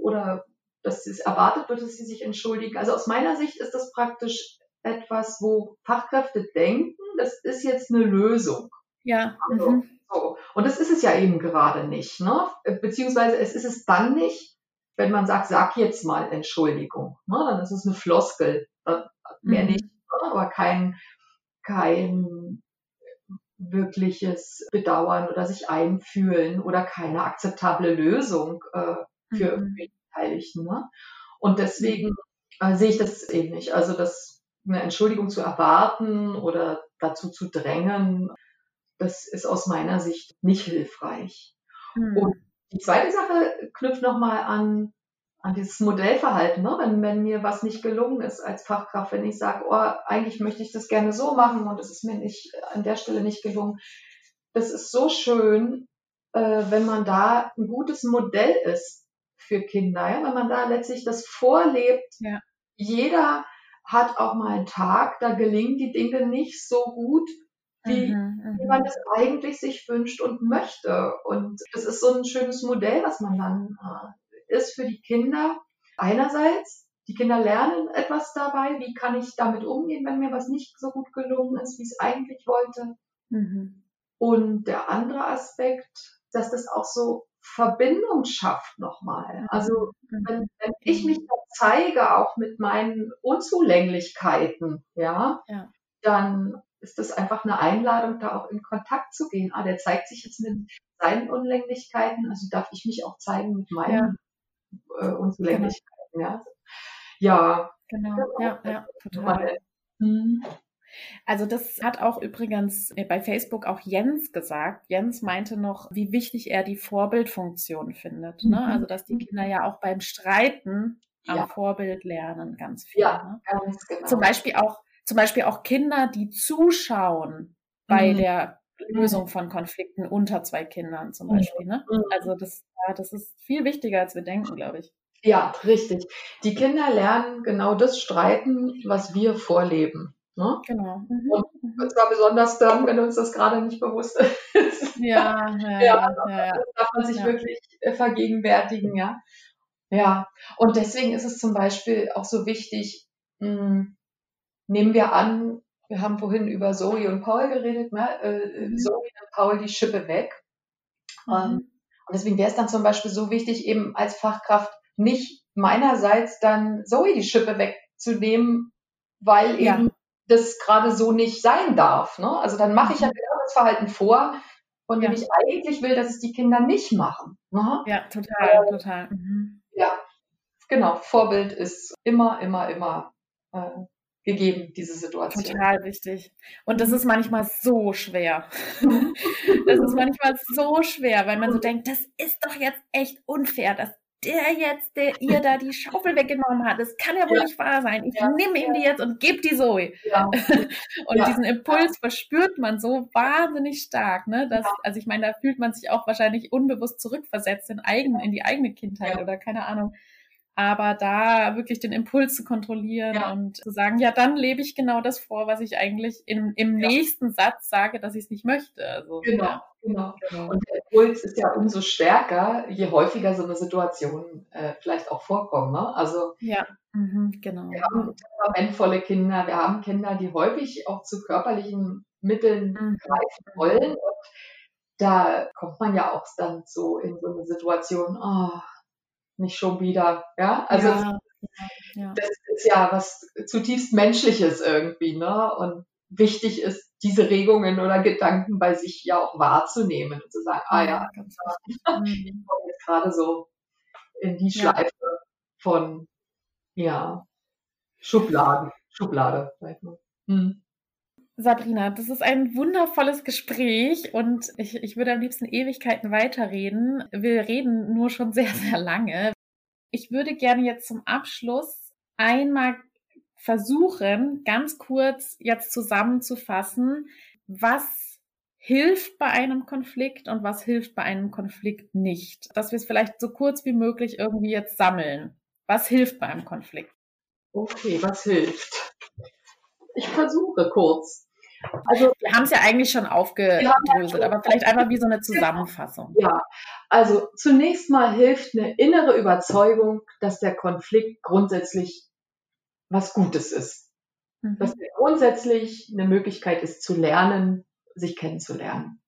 oder dass es erwartet wird, dass sie sich entschuldigen. Also aus meiner Sicht ist das praktisch etwas, wo Fachkräfte denken, das ist jetzt eine Lösung. Ja. Also, mhm. so. Und das ist es ja eben gerade nicht. Ne? Beziehungsweise es ist es dann nicht, wenn man sagt, sag jetzt mal Entschuldigung. Ne? Dann ist es eine Floskel. Mehr mhm. nicht, ne? aber kein, kein wirkliches Bedauern oder sich einfühlen oder keine akzeptable Lösung äh, für mhm. Beteiligten. Ne? Und deswegen äh, sehe ich das eben nicht. Also das eine Entschuldigung zu erwarten oder dazu zu drängen, das ist aus meiner Sicht nicht hilfreich. Mhm. Und die zweite Sache knüpft nochmal an, an dieses Modellverhalten. Ne? Wenn, wenn mir was nicht gelungen ist als Fachkraft, wenn ich sage, oh, eigentlich möchte ich das gerne so machen und es ist mir nicht an der Stelle nicht gelungen. Das ist so schön, äh, wenn man da ein gutes Modell ist für Kinder, ja, wenn man da letztlich das vorlebt. Ja. Jeder hat auch mal einen Tag, da gelingen die Dinge nicht so gut, wie, mhm, wie man es eigentlich sich wünscht und möchte. Und das ist so ein schönes Modell, was man dann äh, ist für die Kinder. Einerseits, die Kinder lernen etwas dabei, wie kann ich damit umgehen, wenn mir was nicht so gut gelungen ist, wie ich es eigentlich wollte. Mhm. Und der andere Aspekt, dass das auch so Verbindung schafft nochmal. Also mhm. wenn, wenn, ich mich da zeige, auch mit meinen Unzulänglichkeiten, ja, ja, dann ist das einfach eine Einladung, da auch in Kontakt zu gehen. Ah, der zeigt sich jetzt mit seinen Unlänglichkeiten, also darf ich mich auch zeigen mit meinen ja. äh, Unzulänglichkeiten. Genau. Ja. ja, genau, ja, ja, total. Hm. Also das hat auch übrigens äh, bei Facebook auch Jens gesagt. Jens meinte noch, wie wichtig er die Vorbildfunktion findet. Ne? Mhm. Also dass die Kinder ja auch beim Streiten am ja. Vorbild lernen, ganz viel. Ja, ne? ganz genau. Zum Beispiel auch, zum Beispiel auch Kinder, die zuschauen bei mhm. der Lösung von Konflikten unter zwei Kindern zum mhm. Beispiel. Ne? Mhm. Also das, ja, das ist viel wichtiger, als wir denken, glaube ich. Ja, richtig. Die Kinder lernen genau das Streiten, was wir vorleben. Ne? Genau. Mhm. Und mhm. zwar besonders dann, wenn uns das gerade nicht bewusst ist. Ja, <laughs> ja, ja, ja, Das darf man sich ja. wirklich äh, vergegenwärtigen, ja. Ja, und deswegen ist es zum Beispiel auch so wichtig, mh, hm, nehmen wir an, wir haben vorhin über Zoe und Paul geredet, ne? Äh, mhm. Zoe und Paul die Schippe weg. Mhm. Ähm, und deswegen wäre es dann zum Beispiel so wichtig, eben als Fachkraft nicht meinerseits dann Zoe die Schippe wegzunehmen, weil eben das gerade so nicht sein darf. Ne? Also dann mache ich ja genau das Verhalten vor, von dem ja. ich eigentlich will, dass es die Kinder nicht machen. Ne? Ja, total, äh, total. Mhm. Ja, genau. Vorbild ist immer, immer, immer äh, gegeben, diese Situation. Total wichtig. Und das ist manchmal so schwer. Mhm. <laughs> das ist manchmal so schwer, weil man so denkt, das ist doch jetzt echt unfair, dass der jetzt, der ihr da die Schaufel weggenommen hat, das kann ja wohl ja. nicht wahr sein. Ich ja. nehme ihm die jetzt und gebe die Zoe. Ja. <laughs> und diesen Impuls verspürt man so wahnsinnig stark. Ne? Dass, Also ich meine, da fühlt man sich auch wahrscheinlich unbewusst zurückversetzt in, eigen, in die eigene Kindheit oder keine Ahnung. Aber da wirklich den Impuls zu kontrollieren ja. und zu sagen, ja, dann lebe ich genau das vor, was ich eigentlich im, im ja. nächsten Satz sage, dass ich es nicht möchte. Also, genau, ja. genau, genau. Und der Impuls ist ja umso stärker, je häufiger so eine Situation äh, vielleicht auch vorkommt. Ne? Also ja, mhm, genau. Wir haben temperamentvolle Kinder, wir haben Kinder, die häufig auch zu körperlichen Mitteln mhm. greifen wollen. Und da kommt man ja auch dann so in so eine Situation, oh, nicht schon wieder. Ja, also ja, ja. das ist ja was zutiefst Menschliches irgendwie, ne? Und wichtig ist, diese Regungen oder Gedanken bei sich ja auch wahrzunehmen und zu sagen, ah ja, ganz <laughs> ich komme jetzt gerade so in die Schleife ja. von ja, Schubladen, Schublade, ich mal. Hm. Sabrina, das ist ein wundervolles Gespräch und ich, ich würde am liebsten Ewigkeiten weiterreden. Wir reden nur schon sehr, <laughs> sehr lange. Ich würde gerne jetzt zum Abschluss einmal versuchen, ganz kurz jetzt zusammenzufassen, was hilft bei einem Konflikt und was hilft bei einem Konflikt nicht. Dass wir es vielleicht so kurz wie möglich irgendwie jetzt sammeln. Was hilft bei einem Konflikt? Okay, was hilft? Ich versuche kurz. Also, wir haben es ja eigentlich schon aufgedröselt, aber vielleicht einfach wie so eine Zusammenfassung. Ja, also zunächst mal hilft eine innere Überzeugung, dass der Konflikt grundsätzlich was Gutes ist. Mhm. Dass der grundsätzlich eine Möglichkeit ist zu lernen, sich kennenzulernen.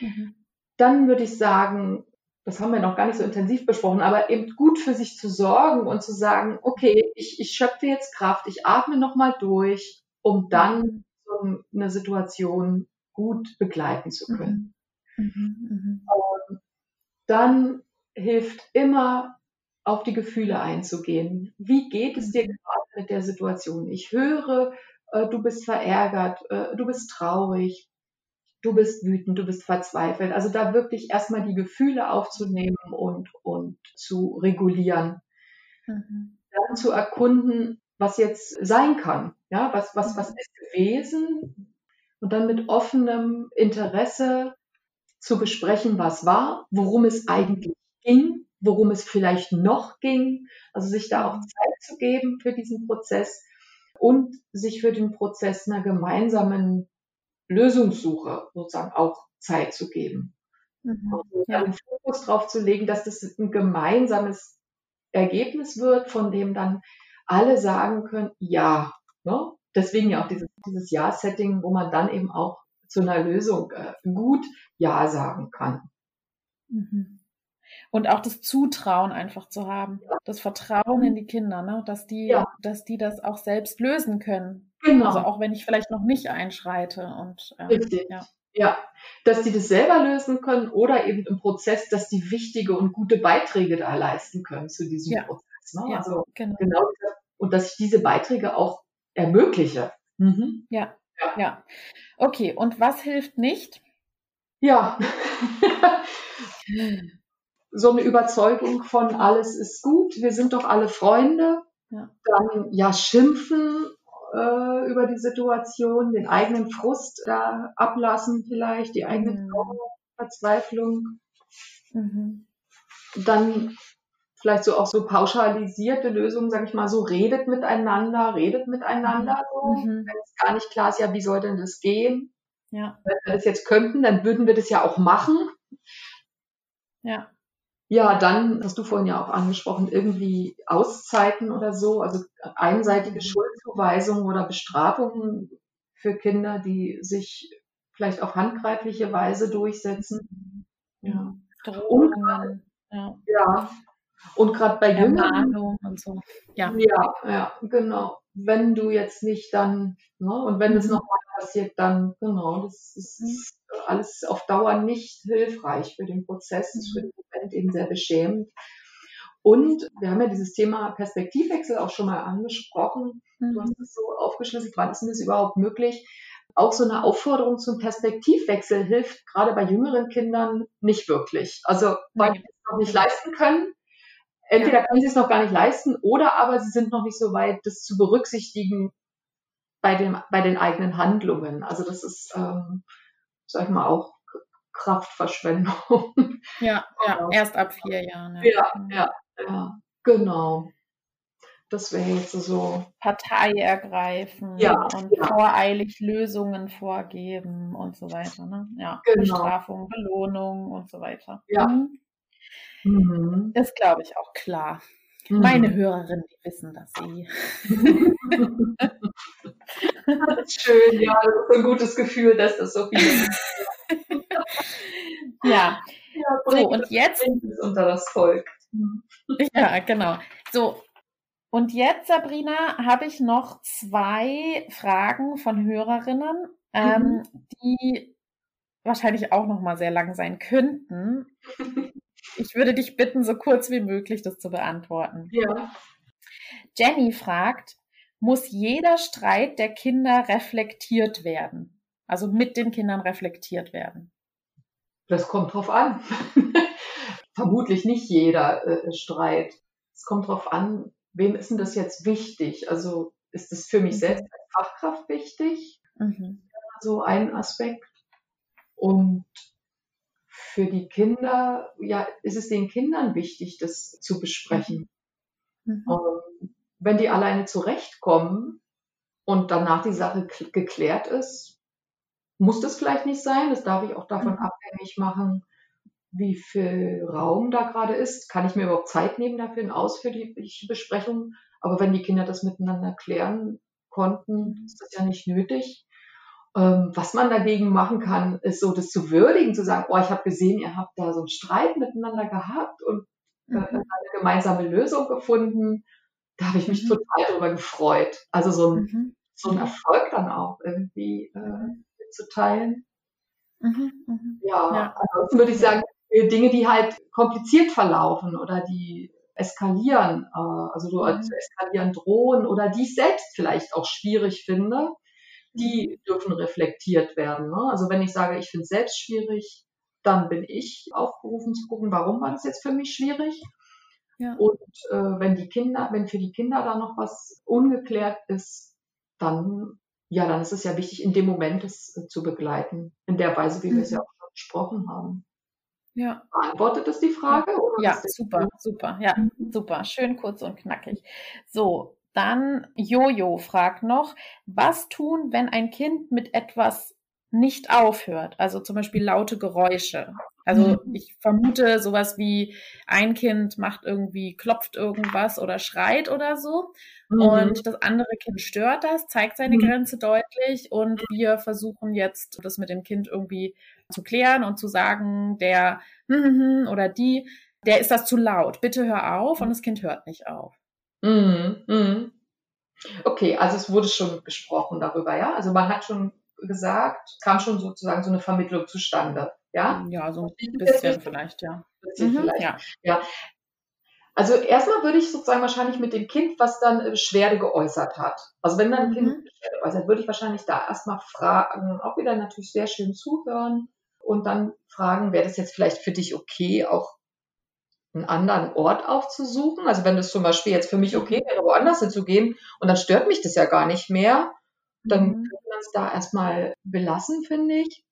Mhm. Dann würde ich sagen, das haben wir noch gar nicht so intensiv besprochen, aber eben gut für sich zu sorgen und zu sagen, okay, ich, ich schöpfe jetzt Kraft, ich atme nochmal durch, um dann so eine Situation gut begleiten zu können. Mhm. Mhm. mhm. Dann hilft immer, auf die Gefühle einzugehen. Wie geht es dir mhm. gerade mit der Situation? Ich höre, äh, du bist verärgert, äh, du bist traurig, du bist wütend, du bist verzweifelt. Also da wirklich erstmal die Gefühle aufzunehmen und, und zu regulieren. Mhm. Dann zu erkunden, was jetzt sein kann. Ja, was, was, was mhm. ist gewesen? Und dann mit offenem Interesse zu besprechen, was war, worum es eigentlich ging, worum es vielleicht noch ging. Also sich da auch mhm. Zeit zu geben für diesen Prozess und sich für den Prozess einer gemeinsamen Lösungssuche sozusagen auch Zeit zu geben. Mhm, also ja. den Fokus darauf zu legen, dass das ein gemeinsames Ergebnis wird, von dem dann alle sagen können, ja. Ne? Deswegen ja auch dieses, dieses Ja-Setting, wo man dann eben auch zu einer Lösung äh, gut Ja sagen kann. Mhm. Und auch das Zutrauen einfach zu haben, ja. das Vertrauen in die Kinder, ne? dass, die, ja. dass die das auch selbst lösen können. Genau. Also auch wenn ich vielleicht noch nicht einschreite. Und, ähm, Richtig. Ja. ja, dass die das selber lösen können oder eben im Prozess, dass die wichtige und gute Beiträge da leisten können zu diesem. Prozess. Ne? Ja, also genau. genau und dass ich diese Beiträge auch ermögliche. Mhm. Ja, ja, ja. Okay, und was hilft nicht? Ja. <laughs> so eine Überzeugung von alles ist gut, wir sind doch alle Freunde. Ja. Dann ja schimpfen äh, über die Situation, den eigenen Frust da ablassen vielleicht, die eigene mhm. Verzweiflung. Mhm. Dann vielleicht so auch so pauschalisierte Lösungen, sage ich mal so, redet miteinander, redet miteinander so. Mhm. Wenn es gar nicht klar ist, ja, wie soll denn das gehen? Ja. Wenn wir das jetzt könnten, dann würden wir das ja auch machen. Ja. Ja, dann hast du vorhin ja auch angesprochen, irgendwie Auszeiten oder so, also einseitige mhm. Schuldzuweisungen oder Bestrafungen für Kinder, die sich vielleicht auf handgreifliche Weise durchsetzen. Ja. Drohungen. Ja. ja. Und gerade bei Jüngeren. und so. Ja. ja, ja, genau. Wenn du jetzt nicht dann, ne, und wenn es mhm. nochmal passiert, dann, genau, das, das mhm. ist alles auf Dauer nicht hilfreich für den Prozess, das ist für den Moment eben sehr beschämend. Und wir haben ja dieses Thema Perspektivwechsel auch schon mal angesprochen. Mhm. Du hast es so aufgeschlüsselt, wann ist denn das überhaupt möglich? Auch so eine Aufforderung zum Perspektivwechsel hilft gerade bei jüngeren Kindern nicht wirklich. Also, weil sie es noch nicht leisten können, Entweder können sie es noch gar nicht leisten oder aber sie sind noch nicht so weit, das zu berücksichtigen bei, dem, bei den eigenen Handlungen. Also das ist, ähm, sag ich mal, auch Kraftverschwendung. Ja, ja, erst ab vier Jahren. Ja, ja, ja, genau. Das wäre jetzt so. Partei ergreifen ja, und ja. voreilig Lösungen vorgeben und so weiter. Ne? Ja, genau. Bestrafung, Belohnung und so weiter. Ja, mhm. Mhm. Das glaube ich auch klar. Mhm. Meine Hörerinnen, die wissen das eh. das <laughs> ist schön, ja, das ist ein gutes Gefühl, dass das so viel <laughs> ja. ja so, und jetzt. Unter das Volk. Ja, genau. So, und jetzt, Sabrina, habe ich noch zwei Fragen von Hörerinnen. ähm, mhm. die wahrscheinlich auch noch mal sehr lang sein könnten. <laughs> Ich würde dich bitten, so kurz wie möglich das zu beantworten. Ja. Jenny fragt, muss jeder Streit der Kinder reflektiert werden? Also mit den Kindern reflektiert werden? Das kommt drauf an. <laughs> Vermutlich nicht jeder äh, Streit. Es kommt drauf an, wem ist denn das jetzt wichtig? Also ist es für mich mhm. selbst als Fachkraft wichtig? Mhm. So ein Aspekt. Und für die Kinder, ja, ist es den Kindern wichtig, das zu besprechen. Mhm. Ähm, wenn die alleine zurechtkommen und danach die Sache geklärt ist, muss das vielleicht nicht sein. Das darf ich auch davon mhm. abhängig machen, wie viel Raum da gerade ist. Kann ich mir überhaupt Zeit nehmen dafür eine ausführliche Besprechung? Aber wenn die Kinder das miteinander klären konnten, mhm. ist das ja nicht nötig. Ähm, was man dagegen machen kann, ist so das zu würdigen, zu sagen, oh, ich habe gesehen, ihr habt da so einen Streit miteinander gehabt und äh, mhm. eine gemeinsame Lösung gefunden. Da habe ich mich mhm. total darüber gefreut. Also so ein, mhm. so ein Erfolg dann auch irgendwie äh, mitzuteilen. Mhm. mhm. Ja, ja, ansonsten würde ich sagen, äh, Dinge, die halt kompliziert verlaufen oder die eskalieren, äh, also so mhm. zu eskalieren drohen oder die ich selbst vielleicht auch schwierig finde, die dürfen reflektiert werden. Ne? Also wenn ich sage, ich finde es selbst schwierig, dann bin ich aufgerufen zu gucken, warum war das jetzt für mich schwierig. Ja. Und äh, wenn die Kinder, wenn für die Kinder da noch was ungeklärt ist, dann ja, dann ist es ja wichtig, in dem Moment es äh, zu begleiten, in der Weise, wie mhm. wir es ja auch schon besprochen haben. Ja. Beantwortet das die Frage? ja, super, super, ja, mhm. super. Schön kurz und knackig. So, dann Jojo fragt noch, was tun, wenn ein Kind mit etwas nicht aufhört? Also zum Beispiel laute Geräusche. Also mhm. ich vermute sowas wie ein Kind macht irgendwie, klopft irgendwas oder schreit oder so. Mhm. Und das andere Kind stört das, zeigt seine mhm. Grenze deutlich. Und wir versuchen jetzt, das mit dem Kind irgendwie zu klären und zu sagen, der oder die, der ist das zu laut. Bitte hör auf. Und das Kind hört nicht auf. Mhm, mhm. Okay, also es wurde schon gesprochen darüber, ja? Also man hat schon gesagt, kam schon sozusagen so eine Vermittlung zustande, ja? Ja, so ein bisschen vielleicht, ja. Bisschen mhm, vielleicht. Ja. ja. Also erstmal würde ich sozusagen wahrscheinlich mit dem Kind, was dann äh, Beschwerde geäußert hat. Also wenn dann ein Kind mhm. Beschwerde äußert, würde ich wahrscheinlich da erstmal fragen, auch wieder natürlich sehr schön zuhören und dann fragen, wäre das jetzt vielleicht für dich okay, auch einen anderen Ort aufzusuchen. Also wenn das zum Beispiel jetzt für mich okay wäre, woanders hinzugehen und dann stört mich das ja gar nicht mehr, dann mhm. können wir es da erstmal belassen, finde ich.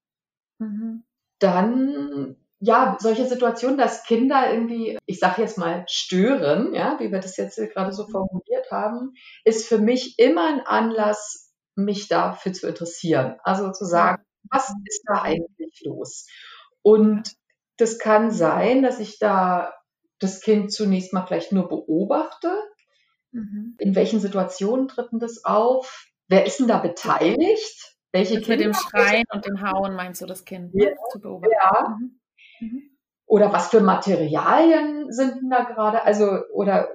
Mhm. Dann ja, solche Situationen, dass Kinder irgendwie, ich sage jetzt mal, stören, ja, wie wir das jetzt gerade so formuliert haben, ist für mich immer ein Anlass, mich dafür zu interessieren. Also zu sagen, was ist da eigentlich los? Und das kann sein, dass ich da das Kind zunächst mal vielleicht nur beobachte. Mhm. In welchen Situationen tritt denn das auf? Wer ist denn da beteiligt? Welche Kinder? Mit dem Schreien und dem Hauen meinst du das Kind ja. zu beobachten? Ja. Mhm. Mhm. Oder was für Materialien sind denn da gerade? Also, oder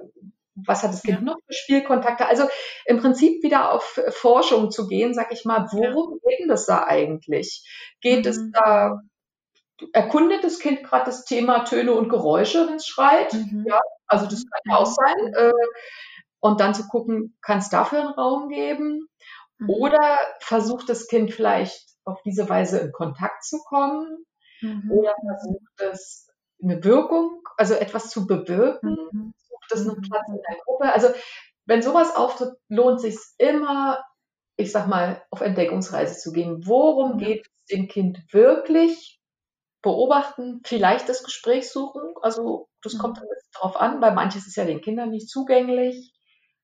was hat das Kind ja. noch für Spielkontakte? Also im Prinzip wieder auf Forschung zu gehen, sag ich mal, worum ja. geht denn das da eigentlich? Geht mhm. es da erkundet das Kind gerade das Thema Töne und Geräusche, wenn es schreit. Mhm. Ja, also das kann ja auch sein. Äh, und dann zu gucken, kann es dafür einen Raum geben? Mhm. Oder versucht das Kind vielleicht auf diese Weise in Kontakt zu kommen? Mhm. Oder versucht es eine Wirkung, also etwas zu bewirken? Mhm. Sucht es einen mhm. Platz in der Gruppe? Also wenn sowas auftritt, lohnt sich immer, ich sag mal, auf Entdeckungsreise zu gehen. Worum geht es dem Kind wirklich? Beobachten, vielleicht das Gespräch suchen. Also das kommt mhm. dann drauf an, weil manches ist ja den Kindern nicht zugänglich,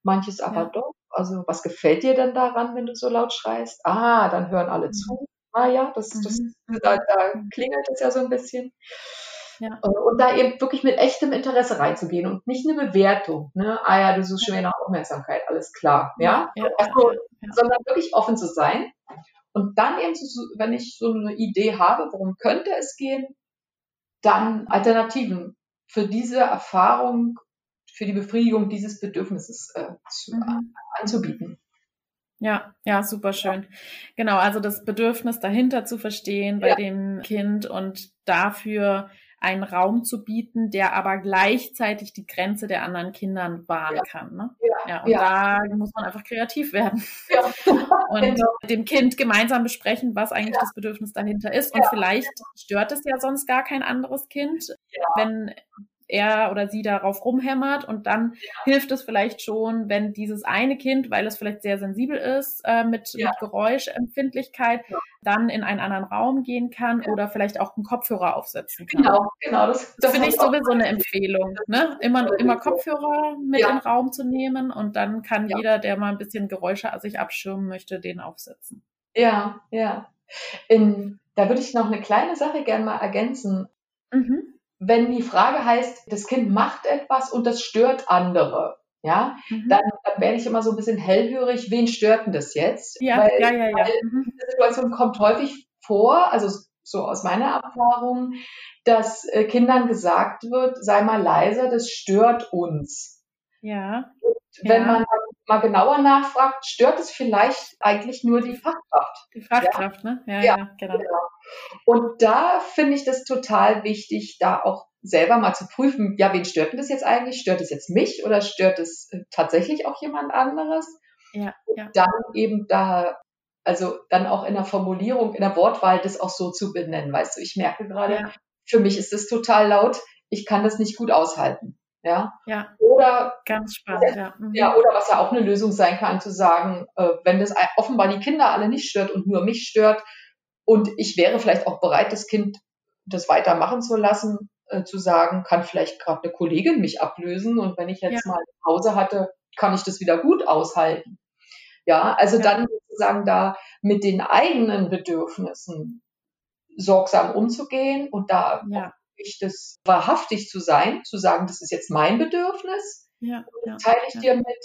manches aber ja. doch. Also was gefällt dir denn daran, wenn du so laut schreist? Ah, dann hören alle mhm. zu. Ah ja, das, das, mhm. da, da klingelt es ja so ein bisschen. Ja. Äh, und da eben wirklich mit echtem Interesse reinzugehen und nicht eine Bewertung. Ne? Ah ja, du suchst schon wieder nach Aufmerksamkeit, alles klar. Ja, ja, also, ja. sondern wirklich offen zu sein und dann eben, so, wenn ich so eine Idee habe, worum könnte es gehen, dann Alternativen für diese Erfahrung, für die Befriedigung dieses Bedürfnisses äh, zu, mhm. anzubieten. Ja, ja, super schön. Genau, also das Bedürfnis dahinter zu verstehen bei ja. dem Kind und dafür einen Raum zu bieten, der aber gleichzeitig die Grenze der anderen Kindern wahren ja. kann. Ne? Ja, ja und ja. da muss man einfach kreativ werden. <laughs> Und genau. mit dem Kind gemeinsam besprechen, was eigentlich das Bedürfnis dahinter ist. Und vielleicht stört es ja sonst gar kein anderes Kind, wenn er oder sie darauf rumhämmert und dann ja. hilft es vielleicht schon, wenn dieses eine Kind, weil es vielleicht sehr sensibel ist äh, mit, ja. mit Geräuschempfindlichkeit, ja. dann in einen anderen Raum gehen kann oder vielleicht auch einen Kopfhörer aufsetzen kann. Genau, genau. Das, das finde ich sowieso eine Empfehlung. Ne? Immer, immer Kopfhörer mit in den Raum zu nehmen und dann kann jeder, der mal ein bisschen Geräusche sich abschirmen möchte, den aufsetzen. Ja, ja. In, da würde ich noch eine kleine Sache gerne mal ergänzen. Mhm wenn die Frage heißt, das Kind macht etwas und das stört andere, ja, mhm. dann, dann werde ich immer so ein bisschen hellhörig, wen stört denn das jetzt? Ja, weil, ja, ja, ja. Mhm. Diese Situation kommt häufig vor, also so aus meiner Erfahrung, dass äh, Kindern gesagt wird, sei mal leiser, das stört uns. Ja. Und wenn ja. man mal genauer nachfragt, stört es vielleicht eigentlich nur die Fachkraft. Die Fachkraft, ja? ne? Ja, ja, ja genau. genau. Und da finde ich das total wichtig, da auch selber mal zu prüfen, ja, wen stört denn das jetzt eigentlich? Stört es jetzt mich oder stört es äh, tatsächlich auch jemand anderes? Ja, ja. Und dann eben da, also dann auch in der Formulierung, in der Wortwahl das auch so zu benennen. Weißt du, ich merke gerade, ja. für mich ist das total laut, ich kann das nicht gut aushalten. Ja. ja. Oder ganz spannend, ja. Mhm. ja. Oder was ja auch eine Lösung sein kann, zu sagen, äh, wenn das offenbar die Kinder alle nicht stört und nur mich stört, und ich wäre vielleicht auch bereit, das Kind das weitermachen zu lassen, äh, zu sagen, kann vielleicht gerade eine Kollegin mich ablösen und wenn ich jetzt ja. mal Pause hatte, kann ich das wieder gut aushalten. Ja, also ja. dann sozusagen da mit den eigenen Bedürfnissen sorgsam umzugehen und da ja wirklich das wahrhaftig zu sein, zu sagen, das ist jetzt mein Bedürfnis, ja, ja, teile ich ja. dir mit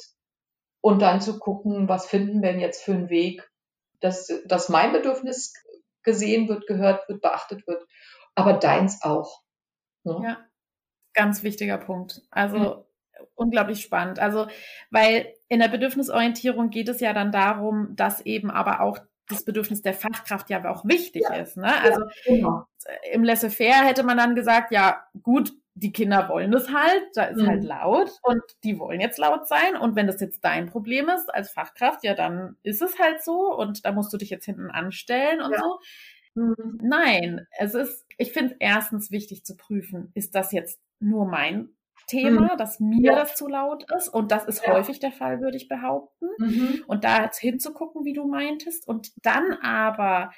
und dann zu gucken, was finden wir denn jetzt für einen Weg, dass, dass mein Bedürfnis gesehen wird, gehört wird, beachtet wird, aber deins auch. Ne? Ja, ganz wichtiger Punkt. Also mhm. unglaublich spannend. Also, weil in der Bedürfnisorientierung geht es ja dann darum, dass eben aber auch das Bedürfnis der Fachkraft ja auch wichtig ist. Ne? Also genau. Im Laissez-faire hätte man dann gesagt, ja gut, die Kinder wollen das halt, da ist halt mhm. halt laut und die wollen jetzt laut sein. Und wenn das jetzt dein Problem ist als Fachkraft, ja, dann ist es halt so und da musst du dich jetzt hinten anstellen und ja. so. Mhm. Nein, es ist, ich finde erstens wichtig zu prüfen, ist das jetzt nur mein Thema, mhm. dass mir ja. das zu laut ist. Und das ist ja. häufig der Fall, würde ich behaupten. Mhm. Und da jetzt hinzugucken, wie du meintest. Und dann aber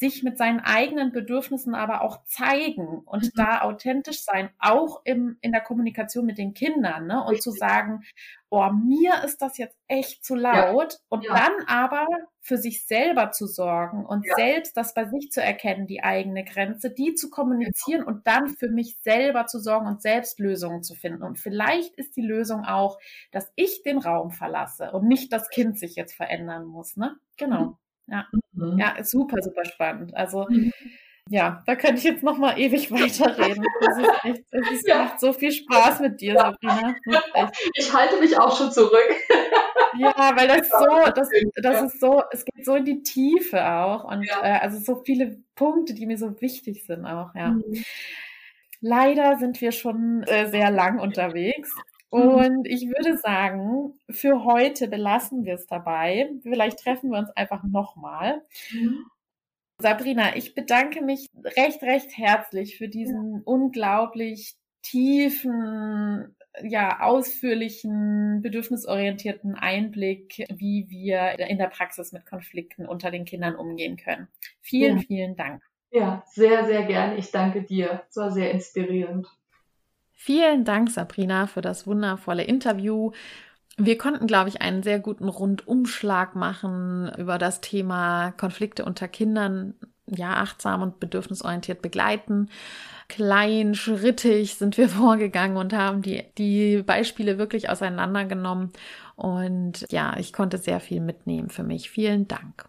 sich mit seinen eigenen Bedürfnissen aber auch zeigen und mhm. da authentisch sein, auch im, in der Kommunikation mit den Kindern, ne? Und Richtig. zu sagen, oh, mir ist das jetzt echt zu laut. Ja. Und ja. dann aber für sich selber zu sorgen und ja. selbst das bei sich zu erkennen, die eigene Grenze, die zu kommunizieren und dann für mich selber zu sorgen und selbst Lösungen zu finden. Und vielleicht ist die Lösung auch, dass ich den Raum verlasse und nicht das Kind sich jetzt verändern muss, ne? Genau. Mhm. Ja, mhm. ja super, super spannend. Also, mhm. ja, da könnte ich jetzt noch mal ewig <laughs> weiterreden. Das ist echt, es ja. macht so viel Spaß mit dir, Sabrina. <laughs> Ich halte mich auch schon zurück. Ja, weil das so, das, das ist so, es geht so in die Tiefe auch und ja. äh, also so viele Punkte, die mir so wichtig sind auch, ja. Mhm. Leider sind wir schon äh, sehr lang unterwegs. Mhm. Und ich würde sagen, für heute belassen wir es dabei. Vielleicht treffen wir uns einfach nochmal. Mhm. Sabrina, ich bedanke mich recht, recht herzlich für diesen ja. unglaublich tiefen, ja, ausführlichen, bedürfnisorientierten Einblick, wie wir in der Praxis mit Konflikten unter den Kindern umgehen können. Vielen, ja. vielen Dank. Ja, sehr, sehr gerne. Ich danke dir. Es war sehr inspirierend. Vielen Dank, Sabrina, für das wundervolle Interview. Wir konnten, glaube ich, einen sehr guten Rundumschlag machen über das Thema Konflikte unter Kindern, ja, achtsam und bedürfnisorientiert begleiten. Klein, schrittig sind wir <laughs> vorgegangen und haben die, die Beispiele wirklich auseinandergenommen. Und ja, ich konnte sehr viel mitnehmen für mich. Vielen Dank.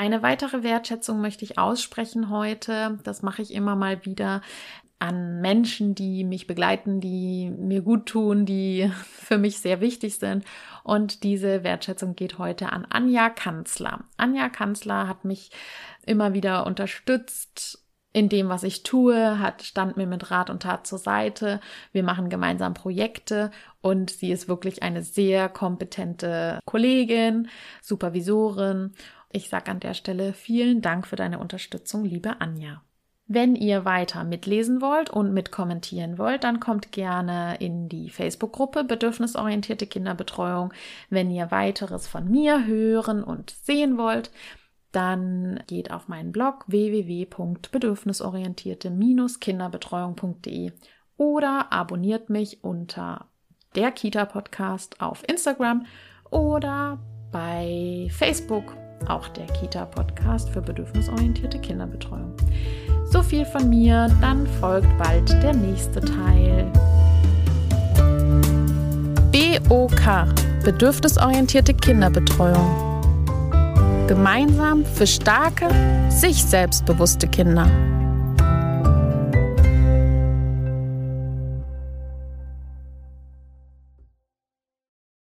Eine weitere Wertschätzung möchte ich aussprechen heute. Das mache ich immer mal wieder an Menschen, die mich begleiten, die mir gut tun, die <laughs> für mich sehr wichtig sind. Und diese Wertschätzung geht heute an Anja Kanzler. Anja Kanzler hat mich immer wieder unterstützt in dem, was ich tue, hat, stand mir mit Rat und Tat zur Seite. Wir machen gemeinsam Projekte und sie ist wirklich eine sehr kompetente Kollegin, Supervisorin. Ich sage an der Stelle vielen Dank für deine Unterstützung, liebe Anja. Wenn ihr weiter mitlesen wollt und mitkommentieren wollt, dann kommt gerne in die Facebook-Gruppe Bedürfnisorientierte Kinderbetreuung. Wenn ihr weiteres von mir hören und sehen wollt, dann geht auf meinen Blog www.bedürfnisorientierte-kinderbetreuung.de oder abonniert mich unter der Kita Podcast auf Instagram oder bei Facebook, auch der Kita Podcast für bedürfnisorientierte Kinderbetreuung. So viel von mir, dann folgt bald der nächste Teil. BOK Bedürfnisorientierte Kinderbetreuung. Gemeinsam für starke, sich selbstbewusste Kinder.